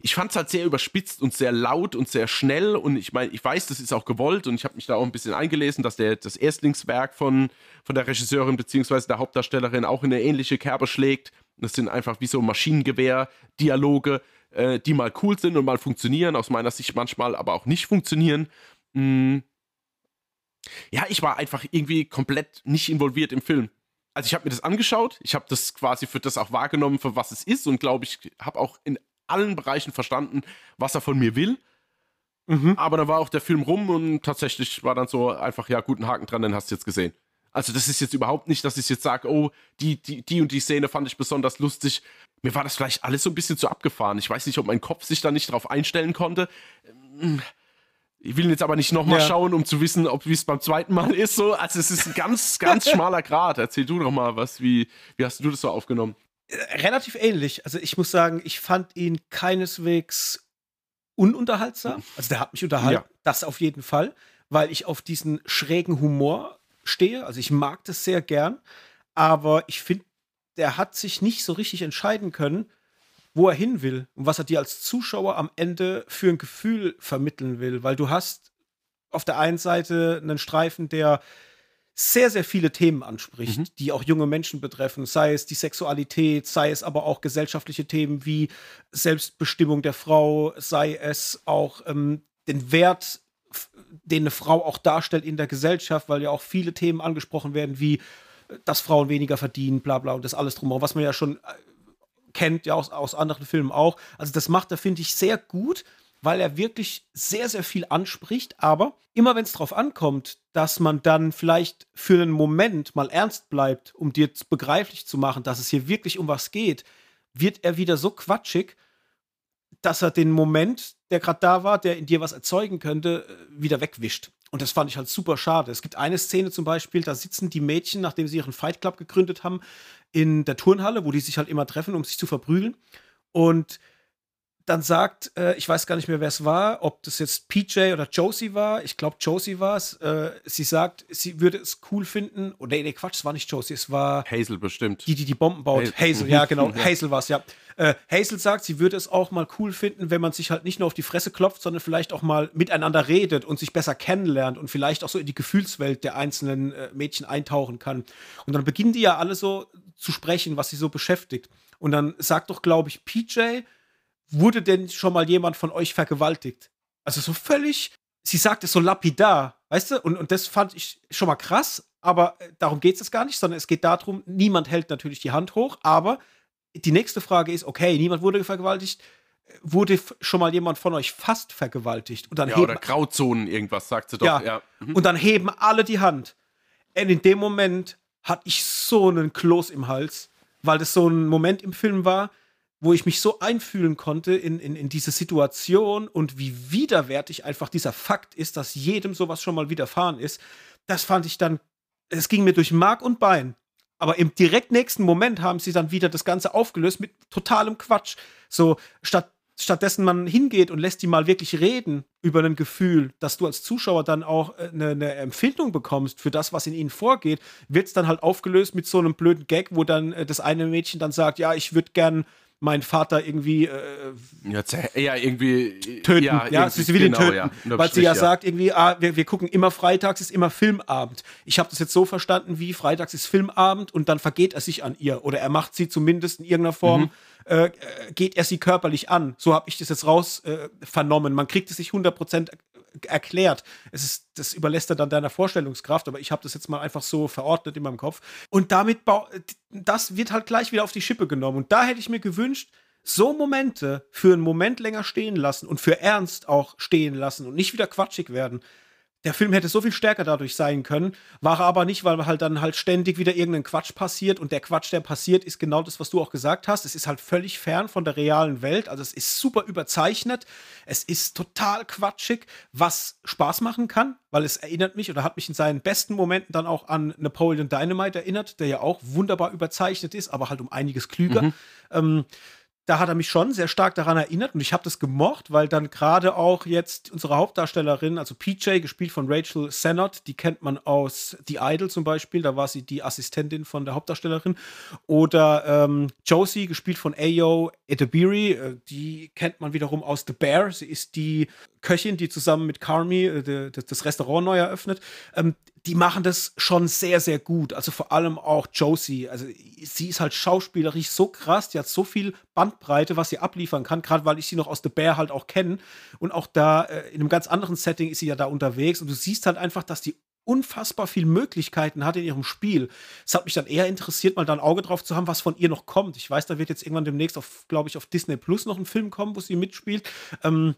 ich fand es halt sehr überspitzt und sehr laut und sehr schnell und ich meine, ich weiß, das ist auch gewollt und ich habe mich da auch ein bisschen eingelesen, dass der das Erstlingswerk von, von der Regisseurin bzw. der Hauptdarstellerin auch in eine ähnliche Kerbe schlägt. Das sind einfach wie so Maschinengewehr-Dialoge, äh, die mal cool sind und mal funktionieren, aus meiner Sicht manchmal aber auch nicht funktionieren. Mm. Ja, ich war einfach irgendwie komplett nicht involviert im Film. Also ich habe mir das angeschaut, ich habe das quasi für das auch wahrgenommen, für was es ist und glaube ich, habe auch in allen Bereichen verstanden, was er von mir will. Mhm. Aber dann war auch der Film rum und tatsächlich war dann so einfach, ja, guten Haken dran, den hast du jetzt gesehen. Also das ist jetzt überhaupt nicht, dass ich jetzt sage, oh, die, die, die und die Szene fand ich besonders lustig. Mir war das vielleicht alles so ein bisschen zu abgefahren. Ich weiß nicht, ob mein Kopf sich da nicht drauf einstellen konnte. Ich will jetzt aber nicht nochmal ja. schauen, um zu wissen, ob wie es beim zweiten Mal [laughs] ist. So. Also es ist ein ganz, ganz schmaler Grad. Erzähl du doch mal was, wie, wie hast du das so aufgenommen? Äh, relativ ähnlich. Also ich muss sagen, ich fand ihn keineswegs ununterhaltsam. Also der hat mich unterhalten, ja. das auf jeden Fall, weil ich auf diesen schrägen Humor stehe. Also ich mag das sehr gern. Aber ich finde, der hat sich nicht so richtig entscheiden können, wo er hin will und was er dir als Zuschauer am Ende für ein Gefühl vermitteln will. Weil du hast auf der einen Seite einen Streifen, der sehr, sehr viele Themen anspricht, mhm. die auch junge Menschen betreffen, sei es die Sexualität, sei es aber auch gesellschaftliche Themen wie Selbstbestimmung der Frau, sei es auch ähm, den Wert, den eine Frau auch darstellt in der Gesellschaft, weil ja auch viele Themen angesprochen werden, wie äh, dass Frauen weniger verdienen, bla bla und das alles drumherum, was man ja schon äh, kennt, ja aus, aus anderen Filmen auch. Also das macht er, finde ich, sehr gut weil er wirklich sehr, sehr viel anspricht. Aber immer wenn es darauf ankommt, dass man dann vielleicht für einen Moment mal ernst bleibt, um dir begreiflich zu machen, dass es hier wirklich um was geht, wird er wieder so quatschig, dass er den Moment, der gerade da war, der in dir was erzeugen könnte, äh, wieder wegwischt. Und das fand ich halt super schade. Es gibt eine Szene zum Beispiel, da sitzen die Mädchen, nachdem sie ihren Fight Club gegründet haben, in der Turnhalle, wo die sich halt immer treffen, um sich zu verprügeln. Und dann sagt, äh, ich weiß gar nicht mehr, wer es war, ob das jetzt PJ oder Josie war. Ich glaube, Josie war es. Äh, sie sagt, sie würde es cool finden. Oder oh, nee, nee, Quatsch, es war nicht Josie, es war. Hazel bestimmt. Die, die die Bomben baut. Hazel, Hazel ja, genau. [laughs] ja. Hazel war es, ja. Äh, Hazel sagt, sie würde es auch mal cool finden, wenn man sich halt nicht nur auf die Fresse klopft, sondern vielleicht auch mal miteinander redet und sich besser kennenlernt und vielleicht auch so in die Gefühlswelt der einzelnen äh, Mädchen eintauchen kann. Und dann beginnen die ja alle so zu sprechen, was sie so beschäftigt. Und dann sagt doch, glaube ich, PJ, wurde denn schon mal jemand von euch vergewaltigt? Also so völlig, sie sagt es so lapidar, weißt du? Und, und das fand ich schon mal krass, aber äh, darum geht es gar nicht, sondern es geht darum, niemand hält natürlich die Hand hoch, aber die nächste Frage ist, okay, niemand wurde vergewaltigt, wurde schon mal jemand von euch fast vergewaltigt? Und dann ja, heben, oder Grauzonen, irgendwas, sagt sie doch. Ja, ja. Mhm. Und dann heben alle die Hand. Und in dem Moment hatte ich so einen Kloß im Hals, weil das so ein Moment im Film war, wo ich mich so einfühlen konnte in, in, in diese Situation und wie widerwärtig einfach dieser Fakt ist, dass jedem sowas schon mal widerfahren ist, das fand ich dann, es ging mir durch Mark und Bein. Aber im direkt nächsten Moment haben sie dann wieder das Ganze aufgelöst mit totalem Quatsch. So, statt, stattdessen man hingeht und lässt die mal wirklich reden über ein Gefühl, dass du als Zuschauer dann auch eine, äh, eine Empfindung bekommst für das, was in ihnen vorgeht, wird es dann halt aufgelöst mit so einem blöden Gag, wo dann äh, das eine Mädchen dann sagt, ja, ich würde gern meinen Vater irgendwie äh, ja, ja, irgendwie äh, töten. Ja, ja sie will genau, ihn töten. Ja, weil sie ja, ja, sagt irgendwie, ah, wir, wir gucken immer freitags, ist immer Filmabend. Ich habe das jetzt so verstanden, wie freitags ist Filmabend und dann vergeht er sich an ihr oder er macht sie zumindest in irgendeiner Form. Mhm. Äh, geht er sie körperlich an. So habe ich das jetzt raus äh, vernommen. Man kriegt es sich 100% erklärt. Es ist, das überlässt er dann deiner Vorstellungskraft, aber ich habe das jetzt mal einfach so verordnet in meinem Kopf. Und damit, das wird halt gleich wieder auf die Schippe genommen. Und da hätte ich mir gewünscht, so Momente für einen Moment länger stehen lassen und für ernst auch stehen lassen und nicht wieder quatschig werden der Film hätte so viel stärker dadurch sein können, war er aber nicht, weil halt dann halt ständig wieder irgendein Quatsch passiert und der Quatsch, der passiert, ist genau das, was du auch gesagt hast. Es ist halt völlig fern von der realen Welt, also es ist super überzeichnet, es ist total quatschig, was Spaß machen kann, weil es erinnert mich oder hat mich in seinen besten Momenten dann auch an Napoleon Dynamite erinnert, der ja auch wunderbar überzeichnet ist, aber halt um einiges klüger. Mhm. Ähm, da hat er mich schon sehr stark daran erinnert und ich habe das gemocht, weil dann gerade auch jetzt unsere Hauptdarstellerin, also PJ, gespielt von Rachel Sennott, die kennt man aus The Idol zum Beispiel, da war sie die Assistentin von der Hauptdarstellerin. Oder ähm, Josie, gespielt von Ayo Edebiri, äh, die kennt man wiederum aus The Bear. Sie ist die Köchin, die zusammen mit Carmi äh, das Restaurant neu eröffnet. Ähm, die machen das schon sehr, sehr gut. Also vor allem auch Josie. Also sie ist halt schauspielerisch so krass, die hat so viel Bandbreite, was sie abliefern kann, gerade weil ich sie noch aus The Bear halt auch kenne. Und auch da äh, in einem ganz anderen Setting ist sie ja da unterwegs. Und du siehst halt einfach, dass die unfassbar viel Möglichkeiten hat in ihrem Spiel. Es hat mich dann eher interessiert, mal da ein Auge drauf zu haben, was von ihr noch kommt. Ich weiß, da wird jetzt irgendwann demnächst auf, glaube ich, auf Disney Plus noch ein Film kommen, wo sie mitspielt. Ähm,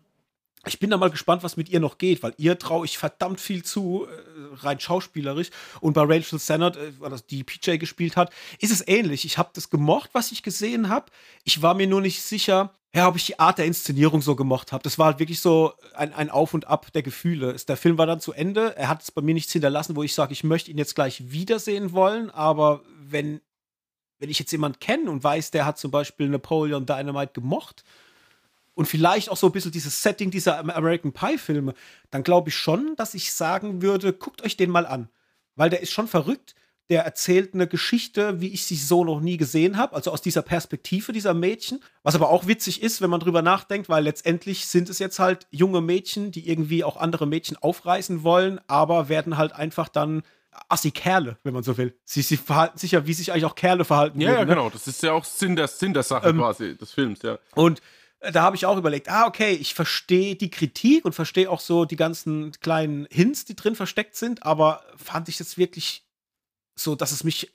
ich bin da mal gespannt, was mit ihr noch geht, weil ihr traue ich verdammt viel zu, äh, rein schauspielerisch. Und bei Rachel Sennett, äh, die PJ gespielt hat, ist es ähnlich. Ich habe das gemocht, was ich gesehen habe. Ich war mir nur nicht sicher, ja, ob ich die Art der Inszenierung so gemocht habe. Das war halt wirklich so ein, ein Auf und Ab der Gefühle. Der Film war dann zu Ende. Er hat es bei mir nichts hinterlassen, wo ich sage, ich möchte ihn jetzt gleich wiedersehen wollen. Aber wenn, wenn ich jetzt jemanden kenne und weiß, der hat zum Beispiel Napoleon Dynamite gemocht und vielleicht auch so ein bisschen dieses Setting dieser American Pie-Filme, dann glaube ich schon, dass ich sagen würde, guckt euch den mal an. Weil der ist schon verrückt der erzählt eine Geschichte, wie ich sie so noch nie gesehen habe, also aus dieser Perspektive dieser Mädchen. Was aber auch witzig ist, wenn man drüber nachdenkt, weil letztendlich sind es jetzt halt junge Mädchen, die irgendwie auch andere Mädchen aufreißen wollen, aber werden halt einfach dann assi Kerle, wenn man so will. Sie, sie verhalten sich ja, wie sich eigentlich auch Kerle verhalten. Ja, würden, ja, ne? genau. Das ist ja auch Sinn der, Sinn der Sache ähm, quasi des Films, ja. Und da habe ich auch überlegt, ah, okay, ich verstehe die Kritik und verstehe auch so die ganzen kleinen Hints, die drin versteckt sind, aber fand ich das wirklich so, dass es mich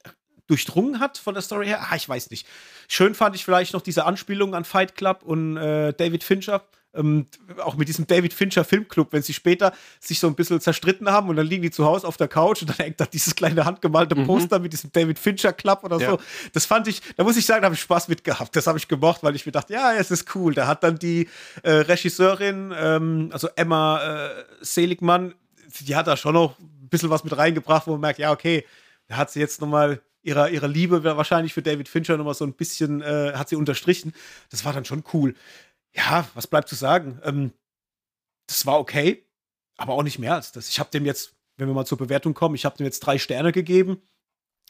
durchdrungen hat von der Story her. Ah, ich weiß nicht. Schön fand ich vielleicht noch diese Anspielung an Fight Club und äh, David Fincher. Ähm, auch mit diesem David Fincher Filmclub, wenn sie später sich so ein bisschen zerstritten haben und dann liegen die zu Hause auf der Couch und dann hängt da dieses kleine handgemalte mhm. Poster mit diesem David Fincher Club oder ja. so. Das fand ich, da muss ich sagen, da habe ich Spaß mit gehabt. Das habe ich gemocht, weil ich mir dachte, ja, es ist cool. Da hat dann die äh, Regisseurin, ähm, also Emma äh, Seligmann, die hat da schon noch ein bisschen was mit reingebracht, wo man merkt, ja, okay, da hat sie jetzt nochmal ihrer, ihrer Liebe wahrscheinlich für David Fincher nochmal so ein bisschen, äh, hat sie unterstrichen. Das war dann schon cool. Ja, was bleibt zu sagen? Ähm, das war okay, aber auch nicht mehr als das. Ich habe dem jetzt, wenn wir mal zur Bewertung kommen, ich habe dem jetzt drei Sterne gegeben.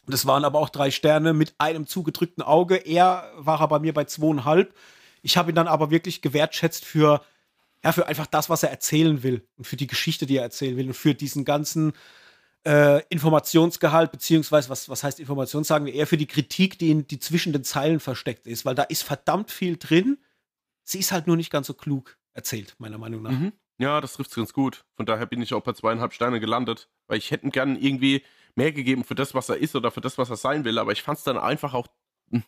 Das waren aber auch drei Sterne mit einem zugedrückten Auge. Er war er bei mir bei zweieinhalb. Ich habe ihn dann aber wirklich gewertschätzt für, ja, für einfach das, was er erzählen will und für die Geschichte, die er erzählen will und für diesen ganzen, äh, Informationsgehalt, beziehungsweise was, was heißt Information, sagen wir eher für die Kritik, die, in, die zwischen den Zeilen versteckt ist, weil da ist verdammt viel drin. Sie ist halt nur nicht ganz so klug erzählt, meiner Meinung nach. Mhm. Ja, das trifft es ganz gut. Von daher bin ich auch bei zweieinhalb Sterne gelandet, weil ich hätte gern irgendwie mehr gegeben für das, was er ist oder für das, was er sein will, aber ich fand es dann einfach auch. Hm,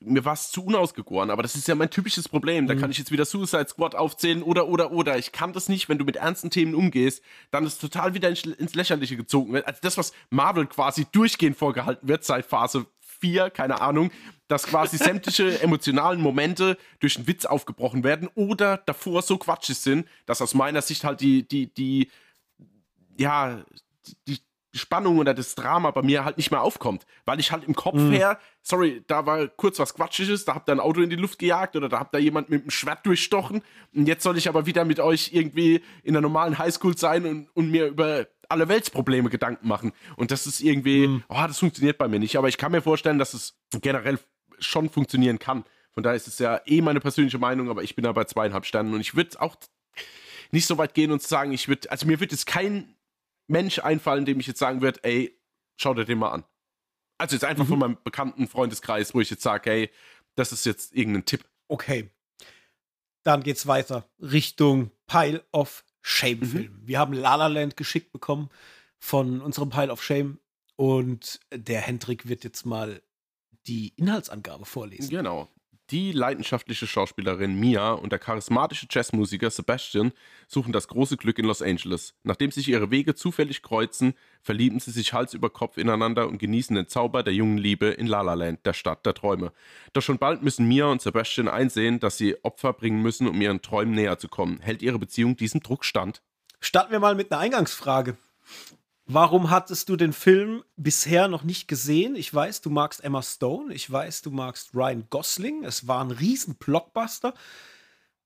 mir war es zu unausgegoren, aber das ist ja mein typisches Problem. Da mhm. kann ich jetzt wieder Suicide Squad aufzählen oder, oder, oder. Ich kann das nicht, wenn du mit ernsten Themen umgehst, dann ist total wieder ins Lächerliche gezogen. Also das, was Marvel quasi durchgehend vorgehalten wird seit Phase 4, keine Ahnung, dass quasi sämtliche [laughs] emotionalen Momente durch einen Witz aufgebrochen werden oder davor so quatschig sind, dass aus meiner Sicht halt die, die, die, ja, die, Spannung oder das Drama bei mir halt nicht mehr aufkommt, weil ich halt im Kopf mhm. her, sorry, da war kurz was Quatschiges, da habt ihr ein Auto in die Luft gejagt oder da habt ihr jemand mit einem Schwert durchstochen und jetzt soll ich aber wieder mit euch irgendwie in der normalen Highschool sein und, und mir über alle Weltsprobleme Gedanken machen und das ist irgendwie, mhm. oh, das funktioniert bei mir nicht, aber ich kann mir vorstellen, dass es generell schon funktionieren kann. Von daher ist es ja eh meine persönliche Meinung, aber ich bin da bei zweieinhalb Sternen und ich würde auch nicht so weit gehen und sagen, ich würde, also mir wird jetzt kein Mensch einfallen, dem ich jetzt sagen würde, ey, schau dir den mal an. Also jetzt einfach mhm. von meinem bekannten Freundeskreis, wo ich jetzt sage, ey, das ist jetzt irgendein Tipp. Okay. Dann geht's weiter Richtung Pile of Shame Film. Mhm. Wir haben La La Land geschickt bekommen von unserem Pile of Shame und der Hendrik wird jetzt mal die Inhaltsangabe vorlesen. Genau. Die leidenschaftliche Schauspielerin Mia und der charismatische Jazzmusiker Sebastian suchen das große Glück in Los Angeles. Nachdem sich ihre Wege zufällig kreuzen, verlieben sie sich Hals über Kopf ineinander und genießen den Zauber der jungen Liebe in La La Land, der Stadt der Träume. Doch schon bald müssen Mia und Sebastian einsehen, dass sie Opfer bringen müssen, um ihren Träumen näher zu kommen. Hält ihre Beziehung diesem Druck stand? Starten wir mal mit einer Eingangsfrage. Warum hattest du den Film bisher noch nicht gesehen? Ich weiß, du magst Emma Stone, ich weiß, du magst Ryan Gosling. Es war ein riesen Blockbuster.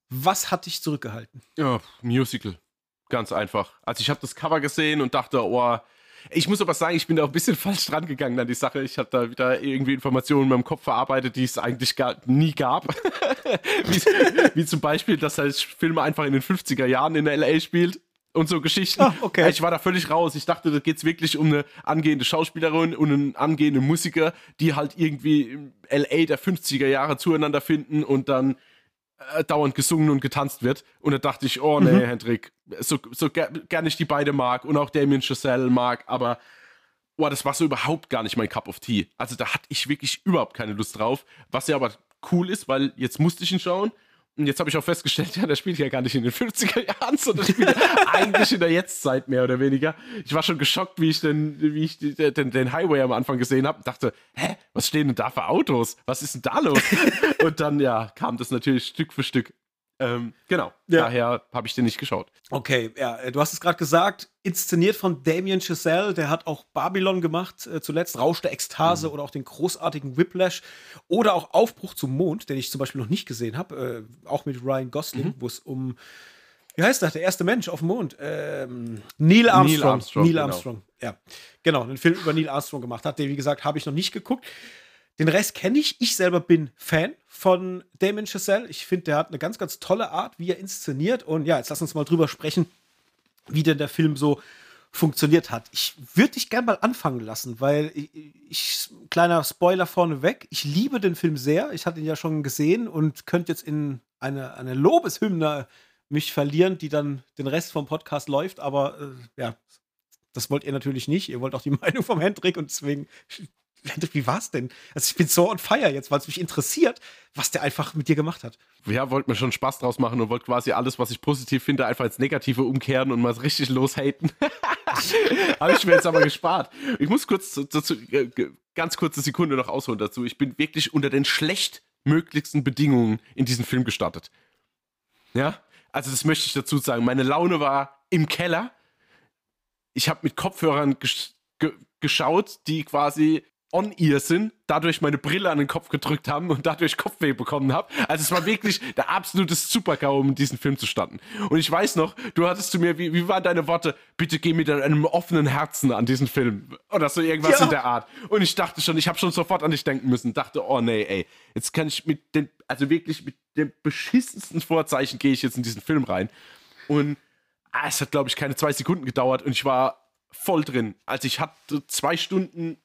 Was hat dich zurückgehalten? Ja, Musical. Ganz einfach. Also ich habe das Cover gesehen und dachte, oh, ich muss aber sagen, ich bin da ein bisschen [laughs] falsch dran gegangen an die Sache. Ich habe da wieder irgendwie Informationen in meinem Kopf verarbeitet, die es eigentlich gar nie gab. [laughs] wie, wie, zum Beispiel, dass der Film einfach in den 50er Jahren in L.A. spielt und so Geschichten. Ah, okay. Ich war da völlig raus. Ich dachte, da geht es wirklich um eine angehende Schauspielerin und einen angehenden Musiker, die halt irgendwie im LA der 50er Jahre zueinander finden und dann äh, dauernd gesungen und getanzt wird. Und da dachte ich, oh nee, mhm. Hendrik, so, so ger gerne ich die beide mag und auch Damien Chazelle mag, aber oh, das war so überhaupt gar nicht mein Cup of Tea. Also da hatte ich wirklich überhaupt keine Lust drauf. Was ja aber cool ist, weil jetzt musste ich ihn schauen Und jetzt habe ich auch festgestellt, [laughs] ja, der spielt ja gar nicht in den 50er Jahren, sondern spielt [laughs] eigentlich in der Jetztzeit mehr oder weniger. Ich war schon geschockt, wie ich den, wie ich den, den Highway am Anfang gesehen habe und dachte, hä, was stehen denn da für Autos? Was ist denn da los? [laughs] und dann, ja, kam das natürlich Stück für Stück. Ähm, genau, ja. daher habe ich den nicht geschaut. Okay, ja, äh, du hast es gerade gesagt, inszeniert von Damien Chazelle, der hat auch Babylon gemacht, äh, zuletzt Rausch der Ekstase mhm. oder auch den großartigen Whiplash oder auch Aufbruch zum Mond, den ich zum Beispiel noch nicht gesehen habe, äh, auch mit Ryan Gosling, mhm. wo es um, wie heißt das, der erste Mensch auf dem Mond? Ähm, Neil Armstrong. Neil Armstrong, Neil genau. Armstrong. Genau. ja. Genau, einen Film über Neil Armstrong gemacht hat, den, wie gesagt, habe ich noch nicht geguckt. Den Rest kenne ich. Ich selber bin Fan von Damon Chazelle. Ich finde, der hat eine ganz, ganz tolle Art, wie er inszeniert. Und ja, jetzt lass uns mal drüber sprechen, wie denn der Film so funktioniert hat. Ich würde dich gerne mal anfangen lassen, weil ich, ich, kleiner Spoiler vorneweg, ich liebe den Film sehr. Ich hatte ihn ja schon gesehen und könnte jetzt in eine, eine Lobeshymne mich verlieren, die dann den Rest vom Podcast läuft. Aber äh, ja, das wollt ihr natürlich nicht. Ihr wollt auch die [laughs] Meinung vom Hendrik und deswegen wie war's denn? Also ich bin so on fire jetzt, weil es mich interessiert, was der einfach mit dir gemacht hat. Ja, wollte mir schon Spaß draus machen und wollte quasi alles, was ich positiv finde, einfach ins Negative umkehren und mal richtig loshaten. [laughs] Habe ich mir jetzt aber gespart. Ich muss kurz dazu, äh, ganz kurze Sekunde noch ausholen dazu. Ich bin wirklich unter den schlechtmöglichsten Bedingungen in diesen Film gestartet. Ja, also das möchte ich dazu sagen. Meine Laune war im Keller. Ich habe mit Kopfhörern gesch geschaut, die quasi on-ear sind, dadurch meine Brille an den Kopf gedrückt haben und dadurch Kopfweh bekommen habe. Also es war wirklich der absolute Super-GAU, um diesen Film zu starten. Und ich weiß noch, du hattest zu mir, wie, wie waren deine Worte? Bitte geh mit einem offenen Herzen an diesen Film. Oder so irgendwas ja. in der Art. Und ich dachte schon, ich habe schon sofort an dich denken müssen. Dachte, oh nee, ey, jetzt kann ich mit den, also wirklich mit dem beschissensten Vorzeichen gehe ich jetzt in diesen Film rein. Und ah, es hat, glaube ich, keine zwei Sekunden gedauert und ich war voll drin. Also ich hatte zwei Stunden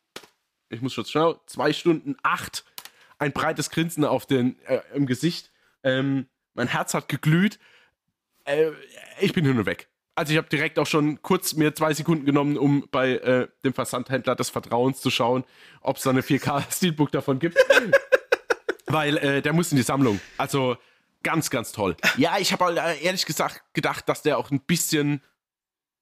ich muss schon schauen, zwei Stunden acht, ein breites Grinsen auf den, äh, im Gesicht. Ähm, mein Herz hat geglüht. Äh, ich bin hin und weg. Also ich habe direkt auch schon kurz mir zwei Sekunden genommen, um bei äh, dem Versandhändler des Vertrauens zu schauen, ob es da eine 4K Steelbook davon gibt. [laughs] Weil äh, der muss in die Sammlung. Also ganz, ganz toll. Ja, ich habe äh, ehrlich gesagt gedacht, dass der auch ein bisschen.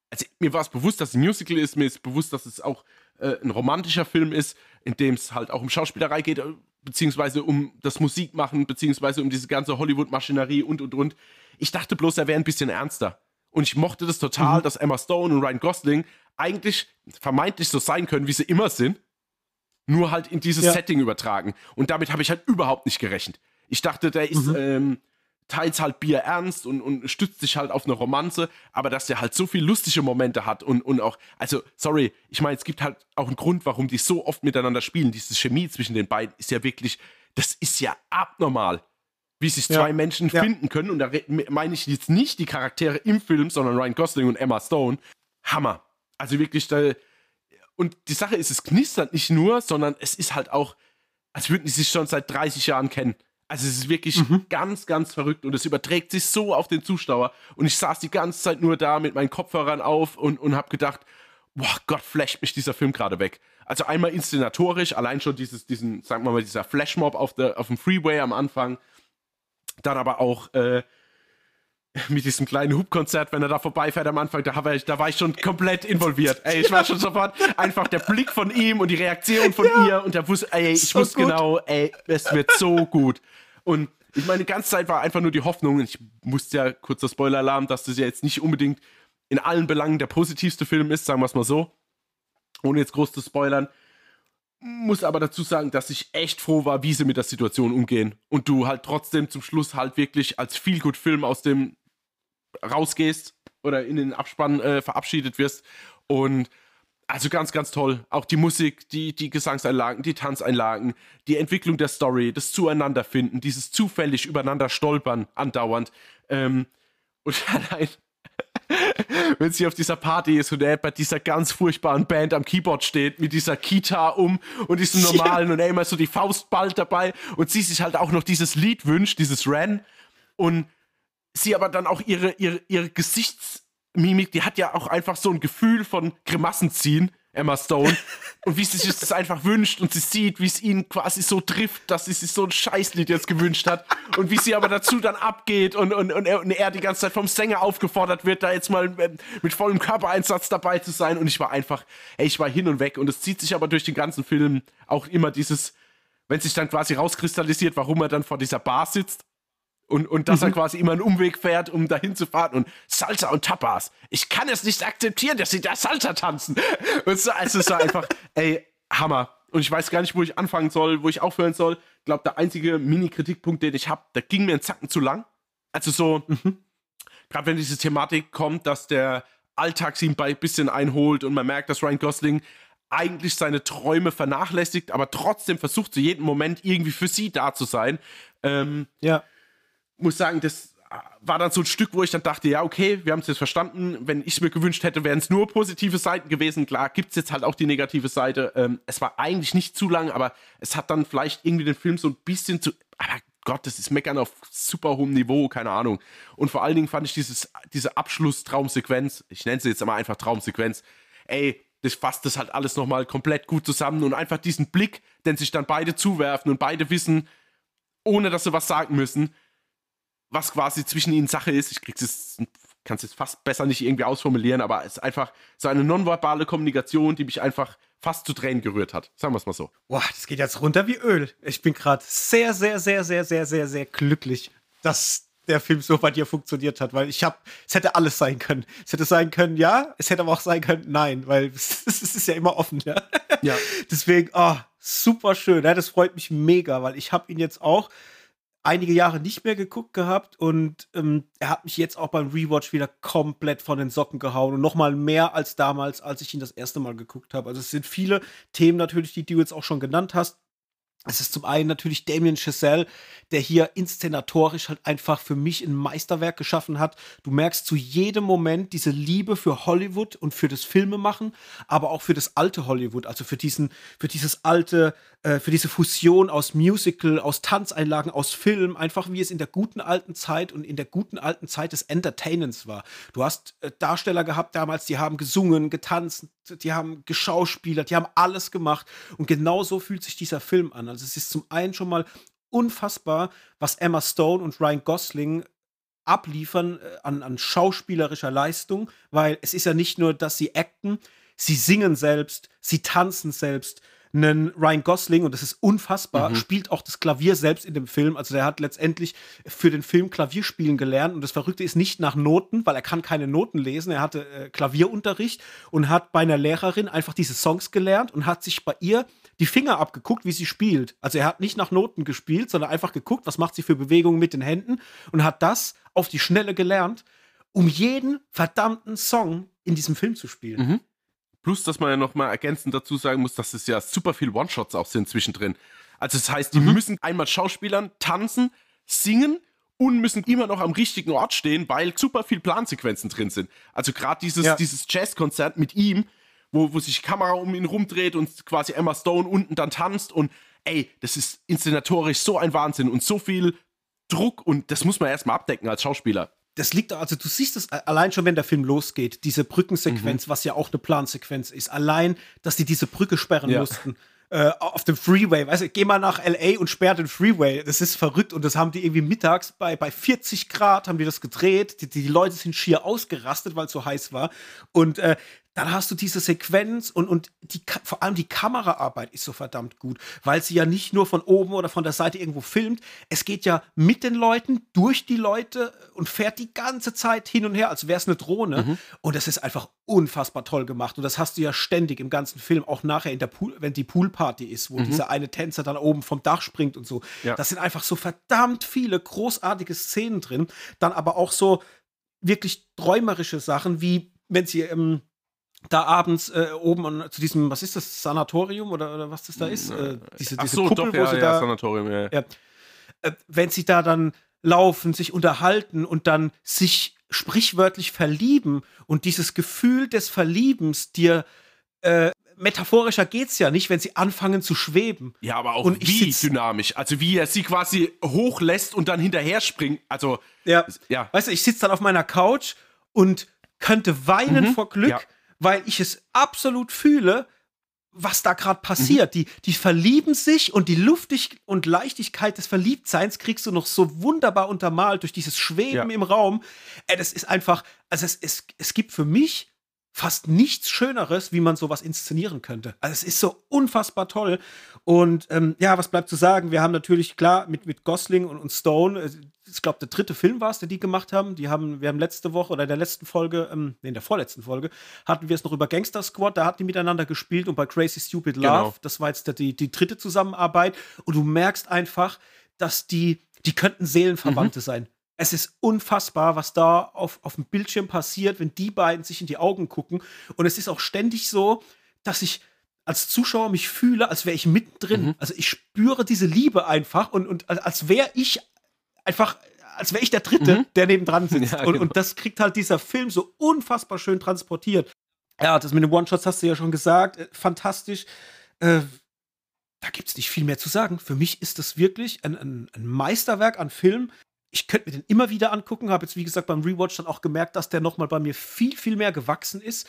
Also mir war es bewusst, dass es ein Musical ist, mir ist bewusst, dass es auch äh, ein romantischer Film ist, in dem es halt auch um Schauspielerei geht, äh, beziehungsweise um das Musikmachen, beziehungsweise um diese ganze Hollywood-Maschinerie und und und. Ich dachte bloß, er wäre ein bisschen ernster. Und ich mochte das total, mhm. dass Emma Stone und Ryan Gosling eigentlich vermeintlich so sein können, wie sie immer sind, nur halt in dieses ja. Setting übertragen. Und damit habe ich halt überhaupt nicht gerechnet. Ich dachte, der ist mhm. ähm, teils halt Bier ernst und, und stützt sich halt auf eine Romanze, aber dass der halt so viel lustige Momente hat und, und auch, also, sorry, ich meine, es gibt halt auch einen Grund, warum die so oft miteinander spielen. Diese Chemie zwischen den beiden ist ja wirklich, das ist ja abnormal, wie sich ja. zwei Menschen ja. finden können. Und da meine ich jetzt nicht die Charaktere im Film, sondern Ryan Gosling und Emma Stone. Hammer. Also wirklich, da, und die Sache ist, es knistert nicht nur, sondern es ist halt auch, als würden die sich schon seit 30 Jahren kennen. Also es ist wirklich mhm. ganz, ganz verrückt und es überträgt sich so auf den Zuschauer. Und ich saß die ganze Zeit nur da mit meinen Kopfhörern auf und, und habe gedacht, boah Gott, flasht mich dieser Film gerade weg. Also einmal inszenatorisch, allein schon dieses, diesen, sagen wir mal, dieser Flashmob auf, der, auf dem Freeway am Anfang. Dann aber auch äh, mit diesem kleinen Hubkonzert, wenn er da vorbeifährt am Anfang, da, ich, da war ich schon komplett involviert. Ey, ich war schon sofort einfach der Blick von ihm und die Reaktion von ja. ihr und der wusste, ey, ich so wusste gut. genau, ey, es wird so gut. Und ich meine, die ganze Zeit war einfach nur die Hoffnung, ich musste ja, kurzer Spoiler-Alarm, dass das ja jetzt nicht unbedingt in allen Belangen der positivste Film ist, sagen wir es mal so. Ohne jetzt groß zu spoilern. Muss aber dazu sagen, dass ich echt froh war, wie sie mit der Situation umgehen. Und du halt trotzdem zum Schluss halt wirklich als Feel-Good-Film aus dem rausgehst oder in den Abspann äh, verabschiedet wirst. Und also ganz, ganz toll. Auch die Musik, die, die Gesangseinlagen, die Tanzeinlagen, die Entwicklung der Story, das Zueinanderfinden, dieses zufällig übereinander stolpern andauernd. Ähm, und [laughs] allein, wenn sie auf dieser Party ist und er bei dieser ganz furchtbaren Band am Keyboard steht, mit dieser Kita um und diesem [laughs] normalen ja. und er immer so die Faust bald dabei und sie sich halt auch noch dieses Lied wünscht, dieses Ren. Und sie aber dann auch ihre, ihre, ihre Gesichts- Mimik, die hat ja auch einfach so ein Gefühl von Grimassen ziehen, Emma Stone. [laughs] und wie sie sich das einfach wünscht und sie sieht, wie es ihn quasi so trifft, dass sie sich so ein Scheißlied jetzt gewünscht hat. Und wie sie aber dazu dann abgeht und, und, und, er, und er die ganze Zeit vom Sänger aufgefordert wird, da jetzt mal ähm, mit vollem Körpereinsatz dabei zu sein. Und ich war einfach, ey, ich war hin und weg. Und es zieht sich aber durch den ganzen Film auch immer dieses, wenn sich dann quasi rauskristallisiert, warum er dann vor dieser Bar sitzt und, und dass mhm. er quasi immer einen Umweg fährt, um dahin zu fahren und Salsa und Tapas. Ich kann es nicht akzeptieren, dass sie da Salsa tanzen. [laughs] Und so, also es war einfach, [laughs] ey, Hammer. Und ich weiß gar nicht, wo ich anfangen soll, wo ich aufhören soll. Ich glaube, der einzige Mini-Kritikpunkt, den ich habe, der ging mir einen Zacken zu lang. Also so, mhm. gerade wenn diese Thematik kommt, dass der Alltag sie ein bisschen einholt und man merkt, dass Ryan Gosling eigentlich seine Träume vernachlässigt, aber trotzdem versucht zu jedem Moment irgendwie für sie da zu sein. Ähm, ja muss sagen, das war dann so ein Stück, wo ich dann dachte, ja, okay, wir haben es jetzt verstanden. Wenn ich mir gewünscht hätte, wären es nur positive Seiten gewesen. Klar, gibt es jetzt halt auch die negative Seite. Ähm, es war eigentlich nicht zu lang, aber es hat dann vielleicht irgendwie den Film so ein bisschen zu. Aber Gott, das ist Meckern auf super hohem Niveau, keine Ahnung. Und vor allen Dingen fand ich dieses, diese Abschluss-Traumsequenz, ich nenne sie jetzt aber einfach Traumsequenz, ey, das fasst das halt alles nochmal komplett gut zusammen und einfach diesen Blick, den sich dann beide zuwerfen und beide wissen, ohne dass sie was sagen müssen, was quasi zwischen ihnen Sache ist. Ich krieg's es, kann es jetzt fast besser nicht irgendwie ausformulieren, aber es ist einfach so eine nonverbale Kommunikation, die mich einfach fast zu Tränen gerührt hat. Sagen wir es mal so. Boah, das geht jetzt runter wie Öl. Ich bin gerade sehr, sehr, sehr, sehr, sehr, sehr, sehr glücklich, dass der Film so bei dir funktioniert hat, weil ich habe, es hätte alles sein können. Es hätte sein können, ja, es hätte aber auch sein können, nein, weil es, [laughs] es ist ja immer offen, ja. ja. Deswegen, oh, super schön, ja, das freut mich mega, weil ich habe ihn jetzt auch einige Jahre nicht mehr geguckt gehabt und ähm, er hat mich jetzt auch beim Rewatch wieder komplett von den Socken gehauen und nochmal mehr als damals, als ich ihn das erste Mal geguckt habe. Also es sind viele Themen natürlich, die du jetzt auch schon genannt hast. Es ist zum einen natürlich Damien Chazelle, der hier inszenatorisch halt einfach für mich ein Meisterwerk geschaffen hat. Du merkst zu jedem Moment diese Liebe für Hollywood und für das Filmemachen, aber auch für das alte Hollywood, also für diesen, für dieses alte, äh, für diese Fusion aus Musical, aus Tanzeinlagen, aus Film, einfach wie es in der guten alten Zeit und in der guten alten Zeit des Entertainens war. Du hast äh, Darsteller gehabt damals, die haben gesungen, getanzt, die haben geschauspielert, die haben alles gemacht und genau so fühlt sich dieser Film an. Also es ist zum einen schon mal unfassbar, was Emma Stone und Ryan Gosling abliefern äh, an, an schauspielerischer Leistung, weil es ist ja nicht nur, dass sie acten, sie singen selbst, sie tanzen selbst, einen Ryan Gosling, und das ist unfassbar, mhm. spielt auch das Klavier selbst in dem Film. Also der hat letztendlich für den Film Klavierspielen gelernt. Und das Verrückte ist nicht nach Noten, weil er kann keine Noten lesen. Er hatte äh, Klavierunterricht und hat bei einer Lehrerin einfach diese Songs gelernt und hat sich bei ihr die Finger abgeguckt, wie sie spielt. Also er hat nicht nach Noten gespielt, sondern einfach geguckt, was macht sie für Bewegungen mit den Händen und hat das auf die Schnelle gelernt, um jeden verdammten Song in diesem Film zu spielen. Mhm. Plus, dass man ja noch mal ergänzend dazu sagen muss, dass es ja super viel One-Shots auch sind zwischendrin. Also das heißt, die mhm. müssen einmal Schauspielern tanzen, singen und müssen immer noch am richtigen Ort stehen, weil super viel Plansequenzen drin sind. Also gerade dieses, ja. dieses Jazzkonzert mit ihm, wo, wo sich die Kamera um ihn rumdreht und quasi Emma Stone unten dann tanzt und ey, das ist inszenatorisch so ein Wahnsinn und so viel Druck und das muss man erstmal abdecken als Schauspieler das liegt, also du siehst es allein schon, wenn der Film losgeht, diese Brückensequenz, mhm. was ja auch eine Plansequenz ist. Allein, dass die diese Brücke sperren ja. mussten. Äh, auf dem Freeway, weißt du, geh mal nach LA und sperr den Freeway. Das ist verrückt und das haben die irgendwie mittags bei, bei 40 Grad haben die das gedreht. Die, die Leute sind schier ausgerastet, weil es so heiß war. Und äh, dann hast du diese Sequenz und, und die, vor allem die Kameraarbeit ist so verdammt gut, weil sie ja nicht nur von oben oder von der Seite irgendwo filmt. Es geht ja mit den Leuten, durch die Leute und fährt die ganze Zeit hin und her, als wäre es eine Drohne. Mhm. Und das ist einfach unfassbar toll gemacht. Und das hast du ja ständig im ganzen Film, auch nachher in der Pool, wenn die Poolparty ist, wo mhm. dieser eine Tänzer dann oben vom Dach springt und so. Ja. Das sind einfach so verdammt viele großartige Szenen drin. Dann aber auch so wirklich träumerische Sachen, wie wenn sie. Ähm, da abends äh, oben an, zu diesem, was ist das, Sanatorium oder, oder was das da ist? Äh, diese, diese so, Kuppel, doch, ja, wo sie ja, da, Sanatorium, ja. ja äh, wenn sie da dann laufen, sich unterhalten und dann sich sprichwörtlich verlieben und dieses Gefühl des Verliebens dir äh, metaphorischer geht's ja nicht, wenn sie anfangen zu schweben. Ja, aber auch und wie dynamisch. Also wie er sie quasi hochlässt und dann hinterher springt. Also ja, ja. weißt du, ich sitze dann auf meiner Couch und könnte weinen mhm. vor Glück. Ja weil ich es absolut fühle, was da gerade passiert. Mhm. Die, die verlieben sich und die Luftig und Leichtigkeit des Verliebtseins kriegst du noch so wunderbar untermalt durch dieses Schweben ja. im Raum. Äh, das ist einfach, also es, es, es gibt für mich fast nichts Schöneres, wie man sowas inszenieren könnte. Also es ist so unfassbar toll. Und ähm, ja, was bleibt zu sagen? Wir haben natürlich klar mit, mit Gosling und, und Stone, äh, ich glaube, der dritte Film war es, der die gemacht haben. Die haben, wir haben letzte Woche oder in der letzten Folge, ähm, nee, in der vorletzten Folge, hatten wir es noch über Gangster Squad, da hatten die miteinander gespielt und bei Crazy Stupid Love, genau. das war jetzt die, die dritte Zusammenarbeit. Und du merkst einfach, dass die, die könnten Seelenverwandte mhm. sein es ist unfassbar, was da auf, auf dem Bildschirm passiert, wenn die beiden sich in die Augen gucken. Und es ist auch ständig so, dass ich als Zuschauer mich fühle, als wäre ich mittendrin. Mhm. Also ich spüre diese Liebe einfach und, und als wäre ich einfach, als wäre ich der Dritte, mhm. der nebendran [laughs] sitzt. Ja, genau. und, und das kriegt halt dieser Film so unfassbar schön transportiert. Ja, das mit den One-Shots hast du ja schon gesagt. Äh, fantastisch. Äh, da gibt es nicht viel mehr zu sagen. Für mich ist das wirklich ein, ein, ein Meisterwerk an Film, ich könnte mir den immer wieder angucken, habe jetzt wie gesagt beim Rewatch dann auch gemerkt, dass der nochmal bei mir viel, viel mehr gewachsen ist.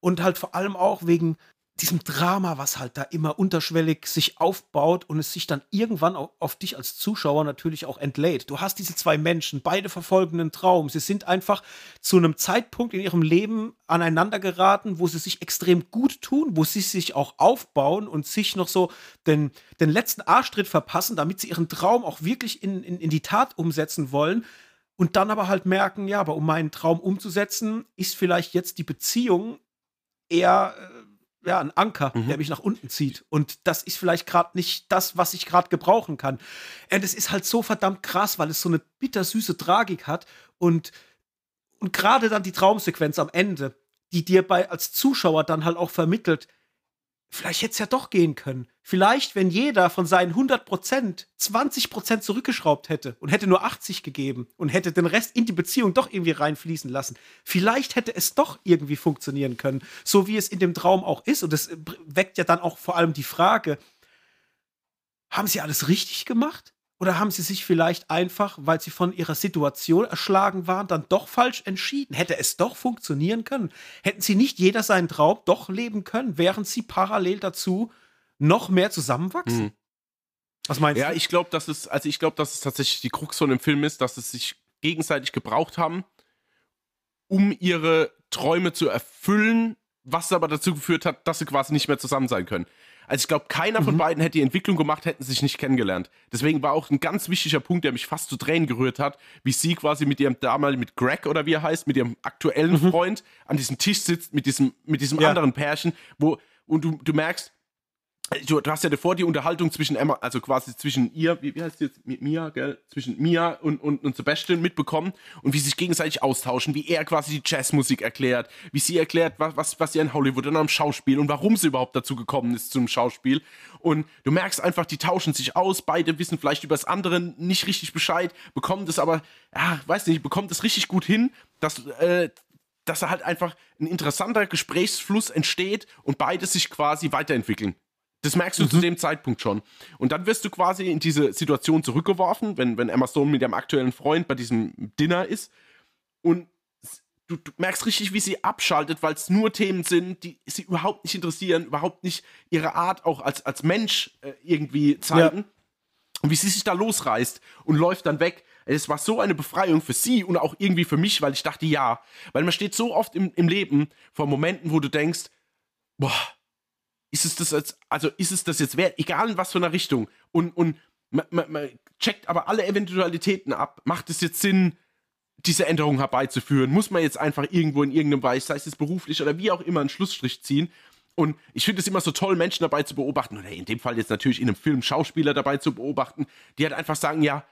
Und halt vor allem auch wegen diesem Drama, was halt da immer unterschwellig sich aufbaut und es sich dann irgendwann auf, dich als Zuschauer natürlich auch entlädt. Du hast diese zwei Menschen, beide verfolgen einen Traum. Sie sind einfach zu einem Zeitpunkt in ihrem Leben aneinander geraten, wo sie sich extrem gut tun, wo sie sich auch aufbauen und sich noch so den, den letzten Arschtritt verpassen, damit sie ihren Traum auch wirklich in, in, in die Tat umsetzen wollen. Und dann aber halt merken, ja, aber um meinen Traum umzusetzen, ist vielleicht jetzt die Beziehung eher äh, ja, ein Anker, mhm. der mich nach unten zieht. Und das ist vielleicht gerade nicht das, was ich gerade gebrauchen kann. Und es ist halt so verdammt krass, weil es so eine bittersüße Tragik hat und, und gerade dann die Traumsequenz am Ende, die dir bei als Zuschauer dann halt auch vermittelt, vielleicht hätte es ja doch gehen können. Vielleicht, wenn jeder von seinen 100 Prozent 20 Prozent zurückgeschraubt hätte und hätte nur 80 gegeben und hätte den Rest in die Beziehung doch irgendwie reinfließen lassen, vielleicht hätte es doch irgendwie funktionieren können, so wie es in dem Traum auch ist. Und es weckt ja dann auch vor allem die Frage, haben sie alles richtig gemacht? Oder haben sie sich vielleicht einfach, weil sie von ihrer Situation erschlagen waren, dann doch falsch entschieden? Hätte es doch funktionieren können? Hätten sie nicht jeder seinen Traum doch leben können, während sie parallel dazu noch mehr zusammenwachsen? Mhm. Was meinst ja, du? Ja, ich glaube, dass es, also ich glaube, dass es tatsächlich die Krux von dem Film ist, dass es sich gegenseitig gebraucht haben, um ihre Träume zu erfüllen, was aber dazu geführt hat, dass sie quasi nicht mehr zusammen sein können. Also ich glaube, keiner mhm. von beiden hätte die Entwicklung gemacht, hätten sich nicht kennengelernt. Deswegen war auch ein ganz wichtiger Punkt, der mich fast zu Tränen gerührt hat, wie sie quasi mit ihrem damals mit Greg oder wie er heißt, mit ihrem aktuellen mhm. Freund an diesem Tisch sitzt, mit diesem, mit diesem ja. anderen Pärchen, wo, und du, du merkst, Du, du, hast ja davor die Unterhaltung zwischen Emma, also quasi zwischen ihr, wie, wie heißt sie jetzt, Mia, gell? Zwischen Mia und, und, und Sebastian mitbekommen und wie sie sich gegenseitig austauschen, wie er quasi die Jazzmusik erklärt, wie sie erklärt, was, was, was sie in Hollywood und am Schauspiel und warum sie überhaupt dazu gekommen ist zum Schauspiel. Und du merkst einfach, die tauschen sich aus, beide wissen vielleicht über das andere nicht richtig Bescheid, bekommen das aber, ja, weiß nicht, bekommen das richtig gut hin, dass, äh, dass da halt einfach ein interessanter Gesprächsfluss entsteht und beide sich quasi weiterentwickeln. Das merkst du mhm. zu dem Zeitpunkt schon. Und dann wirst du quasi in diese Situation zurückgeworfen, wenn, wenn Emma Stone mit ihrem aktuellen Freund bei diesem Dinner ist. Und du, du merkst richtig, wie sie abschaltet, weil es nur Themen sind, die sie überhaupt nicht interessieren, überhaupt nicht ihre Art auch als, als Mensch äh, irgendwie zeigen. Ja. Und wie sie sich da losreißt und läuft dann weg. Es war so eine Befreiung für sie und auch irgendwie für mich, weil ich dachte, ja. Weil man steht so oft im, im Leben vor Momenten, wo du denkst, boah, ist es das jetzt, also ist es das jetzt wert, egal in was für einer Richtung. Und, und man, man, man checkt aber alle Eventualitäten ab. Macht es jetzt Sinn, diese Änderung herbeizuführen? Muss man jetzt einfach irgendwo in irgendeinem Bereich, sei es jetzt beruflich oder wie auch immer, einen Schlussstrich ziehen? Und ich finde es immer so toll, Menschen dabei zu beobachten, oder in dem Fall jetzt natürlich in einem Film Schauspieler dabei zu beobachten, die halt einfach sagen, ja,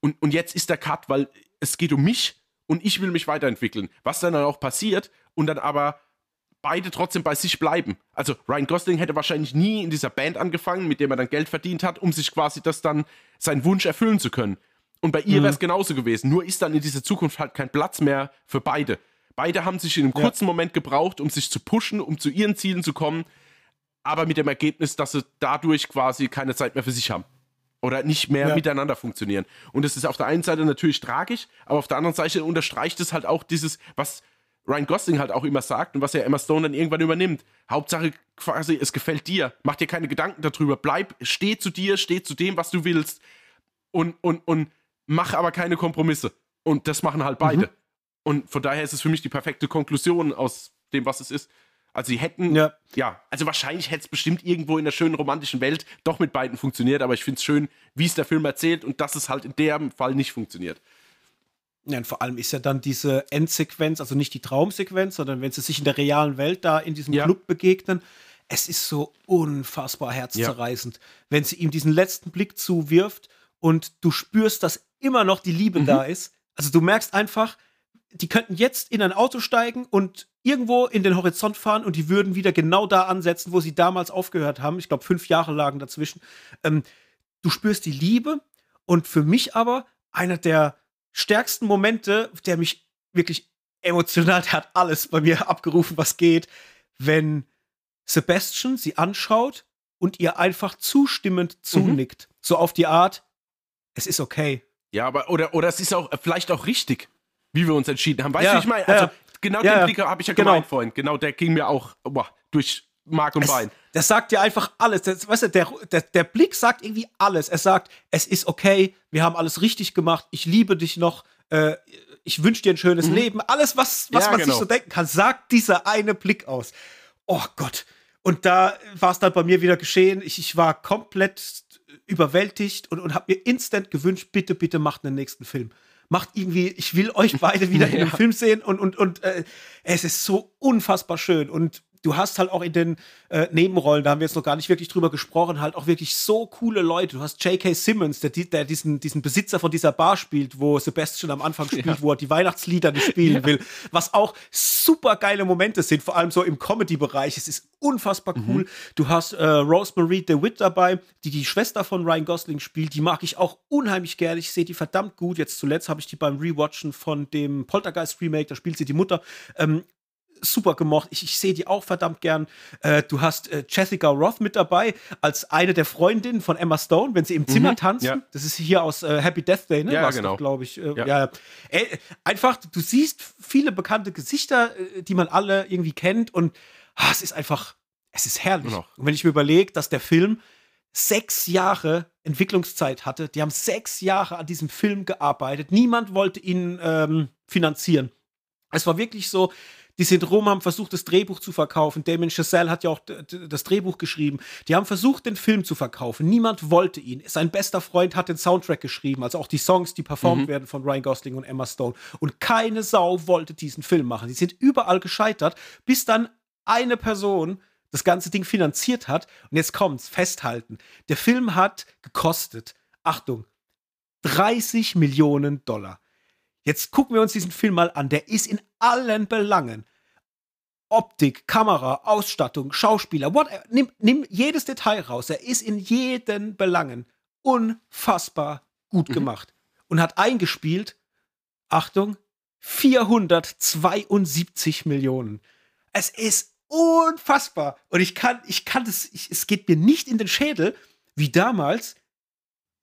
und, und jetzt ist der Cut, weil es geht um mich und ich will mich weiterentwickeln. Was dann auch passiert und dann aber beide trotzdem bei sich bleiben. Also Ryan Gosling hätte wahrscheinlich nie in dieser Band angefangen, mit der er dann Geld verdient hat, um sich quasi das dann seinen Wunsch erfüllen zu können. Und bei ihr mhm. wäre es genauso gewesen. Nur ist dann in dieser Zukunft halt kein Platz mehr für beide. Beide haben sich in einem kurzen ja. Moment gebraucht, um sich zu pushen, um zu ihren Zielen zu kommen, aber mit dem Ergebnis, dass sie dadurch quasi keine Zeit mehr für sich haben. Oder nicht mehr ja. miteinander funktionieren. Und das ist auf der einen Seite natürlich tragisch, aber auf der anderen Seite unterstreicht es halt auch dieses, was Ryan Gosling halt auch immer sagt und was ja Emma Stone dann irgendwann übernimmt. Hauptsache quasi, es gefällt dir. Mach dir keine Gedanken darüber. Bleib, steh zu dir, steh zu dem, was du willst. Und, und, und mach aber keine Kompromisse. Und das machen halt beide. Mhm. Und von daher ist es für mich die perfekte Konklusion aus dem, was es ist. Also sie hätten, ja, ja also wahrscheinlich hätte es bestimmt irgendwo in der schönen romantischen Welt doch mit beiden funktioniert, aber ich finde es schön, wie es der Film erzählt und dass es halt in dem Fall nicht funktioniert. Ja, und vor allem ist ja dann diese Endsequenz, also nicht die Traumsequenz, sondern wenn sie sich in der realen Welt da in diesem ja. Club begegnen, es ist so unfassbar herzzerreißend, ja. wenn sie ihm diesen letzten Blick zuwirft und du spürst, dass immer noch die Liebe mhm. da ist. Also du merkst einfach, die könnten jetzt in ein Auto steigen und irgendwo in den Horizont fahren und die würden wieder genau da ansetzen, wo sie damals aufgehört haben. Ich glaube, fünf Jahre lagen dazwischen. Ähm, du spürst die Liebe und für mich aber einer der stärksten Momente, der mich wirklich emotional, der hat alles bei mir abgerufen, was geht, wenn Sebastian sie anschaut und ihr einfach zustimmend zunickt. Mhm. So auf die Art, es ist okay. Ja, aber oder, oder es ist auch vielleicht auch richtig, wie wir uns entschieden haben. Weißt ja, du, wie ich meine? Also, ja, genau ja, den Blick habe ich ja genau. gemeint vorhin. Genau, der ging mir auch boah, durch Mark und es, Bein. Das sagt dir einfach alles. Das, weißt du, der, der, der Blick sagt irgendwie alles. Er sagt, es ist okay, wir haben alles richtig gemacht, ich liebe dich noch, äh, ich wünsche dir ein schönes mhm. Leben. Alles, was, was ja, man genau. sich so denken kann, sagt dieser eine Blick aus. Oh Gott. Und da war es dann bei mir wieder geschehen. Ich, ich war komplett überwältigt und, und habe mir instant gewünscht, bitte, bitte macht einen nächsten Film macht irgendwie, ich will euch beide wieder [laughs] in einem Film sehen und, und, und äh, es ist so unfassbar schön. Und du hast halt auch in den äh, Nebenrollen, da haben wir jetzt noch gar nicht wirklich drüber gesprochen, halt auch wirklich so coole Leute. Du hast J.K. Simmons, der, der diesen, diesen Besitzer von dieser Bar spielt, wo Sebastian am Anfang [laughs] spielt, ja. wo er die Weihnachtslieder nicht spielen ja. will. Was auch super geile Momente sind, vor allem so im Comedy-Bereich. Es ist unfassbar cool. Mhm. Du hast äh, Rosemary DeWitt dabei, die die Schwester von Ryan Gosling spielt. Die mag ich auch unheimlich gerne. Ich sehe die verdammt gut. Jetzt zuletzt habe ich die beim Rewatchen von dem Poltergeist Remake, da spielt sie die Mutter. Ähm, super gemocht. Ich, ich sehe die auch verdammt gern. Äh, du hast äh, Jessica Roth mit dabei als eine der Freundinnen von Emma Stone, wenn sie im Zimmer mhm, tanzen. Ja. Das ist hier aus äh, Happy Death Day, ne? Ja, genau. glaube ich. Äh, ja. ja. Ey, einfach, du siehst viele bekannte Gesichter, äh, die man alle irgendwie kennt und ah, es ist einfach, es ist herrlich. Genau. Und wenn ich mir überlege, dass der Film sechs Jahre Entwicklungszeit hatte, die haben sechs Jahre an diesem Film gearbeitet. Niemand wollte ihn ähm, finanzieren. Es war wirklich so, die sind rum, haben versucht, das Drehbuch zu verkaufen. Damien Chazelle hat ja auch das Drehbuch geschrieben. Die haben versucht, den Film zu verkaufen. Niemand wollte ihn. Sein bester Freund hat den Soundtrack geschrieben, also auch die Songs, die performt mhm. werden von Ryan Gosling und Emma Stone. Und keine Sau wollte diesen Film machen. Die sind überall gescheitert, bis dann eine Person das ganze Ding finanziert hat. Und jetzt kommt's, festhalten. Der Film hat gekostet, Achtung, 30 Millionen Dollar. Jetzt gucken wir uns diesen Film mal an. Der ist in allen Belangen. Optik, Kamera, Ausstattung, Schauspieler, what, nimm, nimm jedes Detail raus. Er ist in jeden Belangen unfassbar gut mhm. gemacht und hat eingespielt, Achtung, 472 Millionen. Es ist unfassbar. Und ich kann, ich kann das, ich, es geht mir nicht in den Schädel, wie damals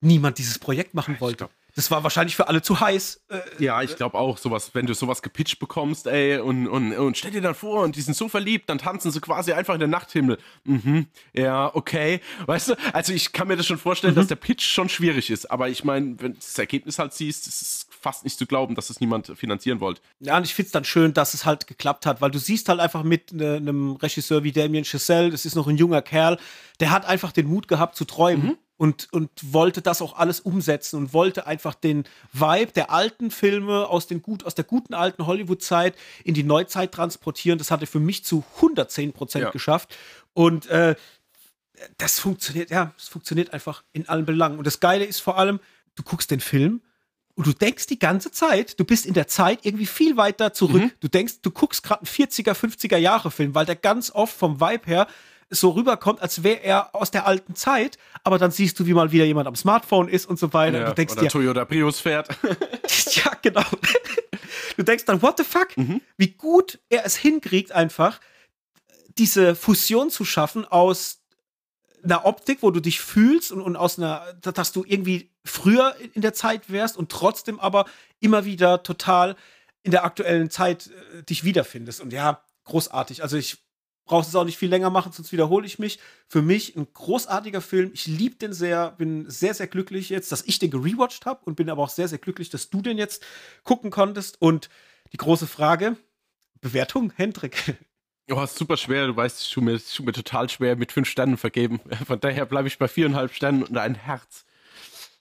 niemand dieses Projekt machen wollte. Glaub, das war wahrscheinlich für alle zu heiß. Äh, ja, ich glaube auch, sowas, wenn du sowas gepitcht bekommst, ey, und, und, und stell dir dann vor, und die sind so verliebt, dann tanzen sie quasi einfach in den Nachthimmel. Mhm, ja, okay. Weißt du, also ich kann mir das schon vorstellen, mhm. dass der Pitch schon schwierig ist, aber ich meine, wenn du das Ergebnis halt siehst, ist es fast nicht zu glauben, dass es niemand finanzieren wollte. Ja, und ich finde es dann schön, dass es halt geklappt hat, weil du siehst halt einfach mit ne, einem Regisseur wie Damien Chazelle, das ist noch ein junger Kerl, der hat einfach den Mut gehabt zu träumen. Mhm und, und wollte das auch alles umsetzen und wollte einfach den Vibe der alten Filme aus, den gut, aus der guten alten Hollywood-Zeit in die Neuzeit transportieren. Das hat er für mich zu 110 Prozent ja. geschafft. Und äh, das funktioniert, ja, es funktioniert einfach in allen Belangen. Und das Geile ist vor allem, du guckst den Film und du denkst die ganze Zeit, du bist in der Zeit irgendwie viel weiter zurück. Mhm. Du denkst, du guckst gerade einen 40er, 50er Jahre Film, weil der ganz oft vom Vibe her so rüberkommt, als wäre er aus der alten Zeit, aber dann siehst du, wie mal wieder jemand am Smartphone ist und so weiter. Ja, du denkst oder dir, Toyota Prius fährt. [laughs] ja, genau. Du denkst dann, what the fuck? Mhm. Wie gut er es hinkriegt, einfach diese Fusion zu schaffen aus einer Optik, wo du dich fühlst und, und aus einer, dass du irgendwie früher in der Zeit wärst und trotzdem aber immer wieder total in der aktuellen Zeit äh, dich wiederfindest. Und ja, großartig. Also ich brauche es auch nicht viel länger machen, sonst wiederhole ich mich. Für mich ein großartiger Film. Ich liebe den sehr, bin sehr, sehr glücklich jetzt, dass ich den gerewatcht habe und bin aber auch sehr, sehr glücklich, dass du den jetzt gucken konntest. Und die große Frage, Bewertung, Hendrik. Oh, ist super schwer. Du weißt, es tut mir, tut mir total schwer mit fünf Sternen vergeben. [laughs] Von daher bleibe ich bei viereinhalb Sternen und ein Herz.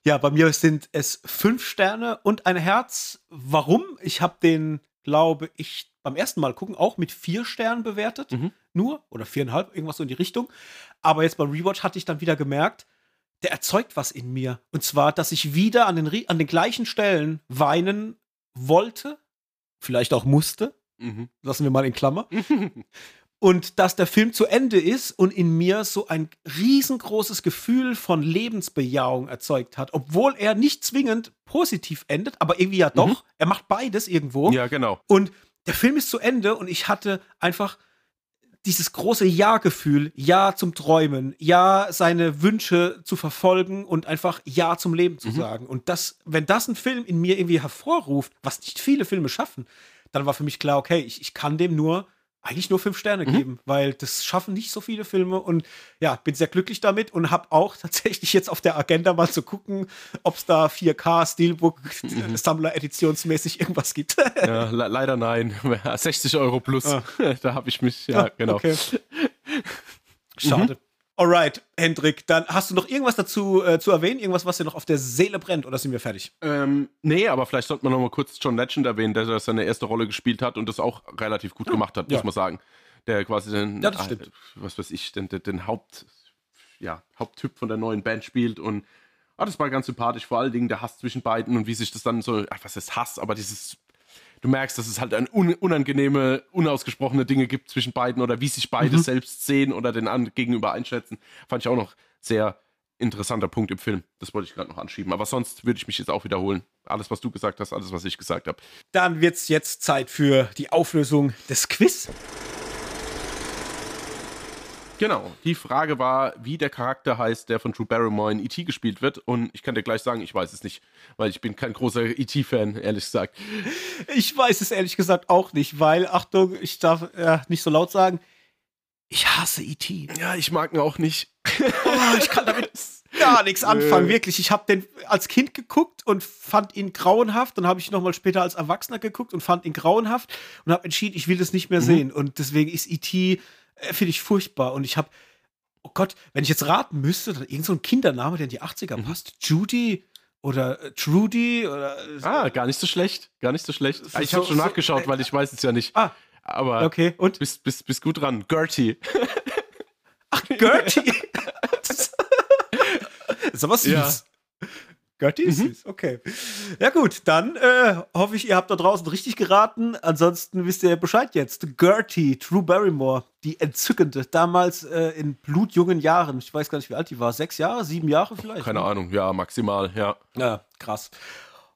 Ja, bei mir sind es fünf Sterne und ein Herz. Warum? Ich habe den, glaube ich, beim ersten Mal gucken auch mit vier Sternen bewertet. Mhm. Nur. Oder viereinhalb, irgendwas so in die Richtung. Aber jetzt beim Rewatch hatte ich dann wieder gemerkt, der erzeugt was in mir. Und zwar, dass ich wieder an den, an den gleichen Stellen weinen wollte, vielleicht auch musste. Mhm. Lassen wir mal in Klammer. [laughs] und dass der Film zu Ende ist und in mir so ein riesengroßes Gefühl von Lebensbejahung erzeugt hat, obwohl er nicht zwingend positiv endet, aber irgendwie ja doch. Mhm. Er macht beides irgendwo. Ja, genau. Und der Film ist zu Ende und ich hatte einfach dieses große Ja-Gefühl, Ja zum Träumen, Ja seine Wünsche zu verfolgen und einfach Ja zum Leben zu mhm. sagen. Und das, wenn das ein Film in mir irgendwie hervorruft, was nicht viele Filme schaffen, dann war für mich klar, okay, ich, ich kann dem nur eigentlich nur fünf Sterne mhm. geben, weil das schaffen nicht so viele Filme und ja, bin sehr glücklich damit und habe auch [laughs] tatsächlich jetzt auf der Agenda mal zu gucken, ob es da 4K Steelbook mhm. Sammler editionsmäßig irgendwas gibt. ja, [laughs] le leider nein. [laughs] 60 Euro plus. Ah. Da habe ich mich, ja, ah, genau. Okay. Schade. Mhm. Alright, Hendrik, dann hast du noch irgendwas dazu äh, zu erwähnen? Irgendwas, was dir noch auf der Seele brennt oder sind wir fertig? Ähm, nee, aber vielleicht sollte man noch mal kurz John Legend erwähnen, der seine erste Rolle gespielt hat und das auch relativ gut ja. gemacht hat, muss man sagen. Der quasi den, ja. Äh, was weiß ich, den, den, den Haupt, ja, Haupttyp von der neuen Band spielt und ah, das war ganz sympathisch, vor allen Dingen der Hass zwischen beiden und wie sich das dann so, ach, was ist Hass, aber dieses du merkst, dass es halt ein unangenehme, unausgesprochene Dinge gibt zwischen beiden oder wie sich beide mhm. selbst sehen oder den gegenüber einschätzen. Fand ich auch noch sehr interessanter Punkt im Film. Das wollte ich gerade noch anschieben. Aber sonst würde ich mich jetzt auch wiederholen. Alles, was du gesagt hast, alles, was ich gesagt habe. Dann wird es jetzt Zeit für die Auflösung des Quiz. Genau. Die Frage war, wie der Charakter heißt, der von Drew Barrymore in E.T. gespielt wird. Und ich kann dir gleich sagen, ich weiß es nicht, weil ich bin kein großer E.T.-Fan, ehrlich gesagt. Ich weiß es ehrlich gesagt auch nicht, weil, Achtung, ich darf äh, nicht so laut sagen, ich hasse E.T. Ja, ich mag ihn auch nicht. [laughs] Oh, ich kann damit gar nichts anfangen, wirklich. Ich habe den als Kind geguckt und fand ihn grauenhaft. Dann habe ich nochmal später als Erwachsener geguckt und fand ihn grauenhaft und habe entschieden, ich will das nicht mehr mhm. sehen. Und deswegen ist E.T äh, finde ich furchtbar. Und ich habe, oh Gott, wenn ich jetzt raten müsste, dann irgend so ein Kindername, der in die 80er mhm. passt. Judy oder äh, Trudy oder. Ah, gar nicht so schlecht. Gar nicht so schlecht. So, ich habe schon so, nachgeschaut, äh, weil ich weiß es ja nicht. Ah. Aber okay, und? Bist, bist, bist gut dran. Gertie. Ach, Gertie. das [laughs] [laughs] ist aber süß. Ja. Götti ist mhm. süß, okay. Ja gut, dann äh, hoffe ich, ihr habt da draußen richtig geraten. Ansonsten wisst ihr Bescheid jetzt. Gertie, Drew Barrymore, die entzückende, damals äh, in blutjungen Jahren. Ich weiß gar nicht, wie alt die war. Sechs Jahre, sieben Jahre vielleicht? Keine ne? Ahnung, ja, maximal, ja. Ja, krass.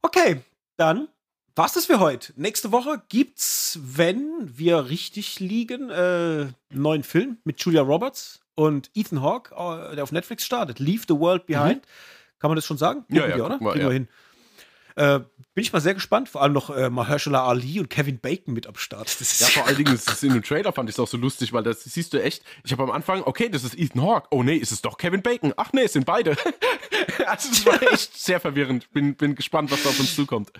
Okay, dann war's das für heute. Nächste Woche gibt's, wenn wir richtig liegen, äh, einen neuen Film mit Julia Roberts und Ethan Hawke, äh, der auf Netflix startet. Leave the World Behind. Mhm. Kann man das schon sagen? Ja, ja, wir, oder? Mal, ja. hin. Äh, bin ich mal sehr gespannt. Vor allem noch äh, Mahershala Ali und Kevin Bacon mit am Start. ja, vor allen Dingen [laughs] ist es in dem Trailer fand ich es auch so lustig, weil das siehst du echt. Ich habe am Anfang, okay, das ist Ethan Hawke. Oh nee, ist es doch Kevin Bacon. Ach nee, es sind beide. [laughs] also das war echt [laughs] sehr verwirrend. Bin, bin gespannt, was da auf uns zukommt.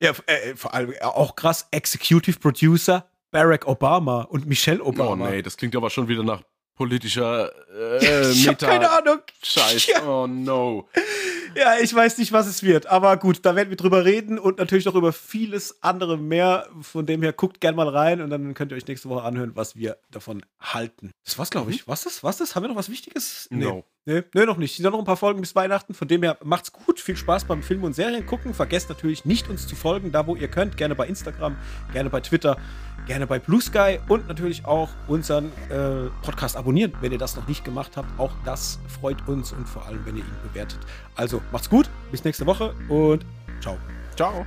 Ja, äh, vor allem äh, auch krass. Executive Producer Barack Obama und Michelle Obama. Oh nee, das klingt aber schon wieder nach politischer äh, [laughs] ich Meta. keine Ahnung. Scheiß. Ja. Oh no. Ja, ich weiß nicht, was es wird. Aber gut, da werden wir drüber reden und natürlich noch über vieles andere mehr. Von dem her guckt gerne mal rein und dann könnt ihr euch nächste Woche anhören, was wir davon halten. Das war's, glaube ich. Mhm. Was ist? Was ist? Haben wir noch was Wichtiges? Nee. No. Nee, nee, noch nicht. Sind noch ein paar Folgen bis Weihnachten. Von dem her macht's gut. Viel Spaß beim Film und Serien gucken. Vergesst natürlich nicht, uns zu folgen, da wo ihr könnt. Gerne bei Instagram, gerne bei Twitter gerne bei Blue Sky und natürlich auch unseren äh, Podcast abonnieren, wenn ihr das noch nicht gemacht habt. Auch das freut uns und vor allem, wenn ihr ihn bewertet. Also macht's gut, bis nächste Woche und ciao. Ciao.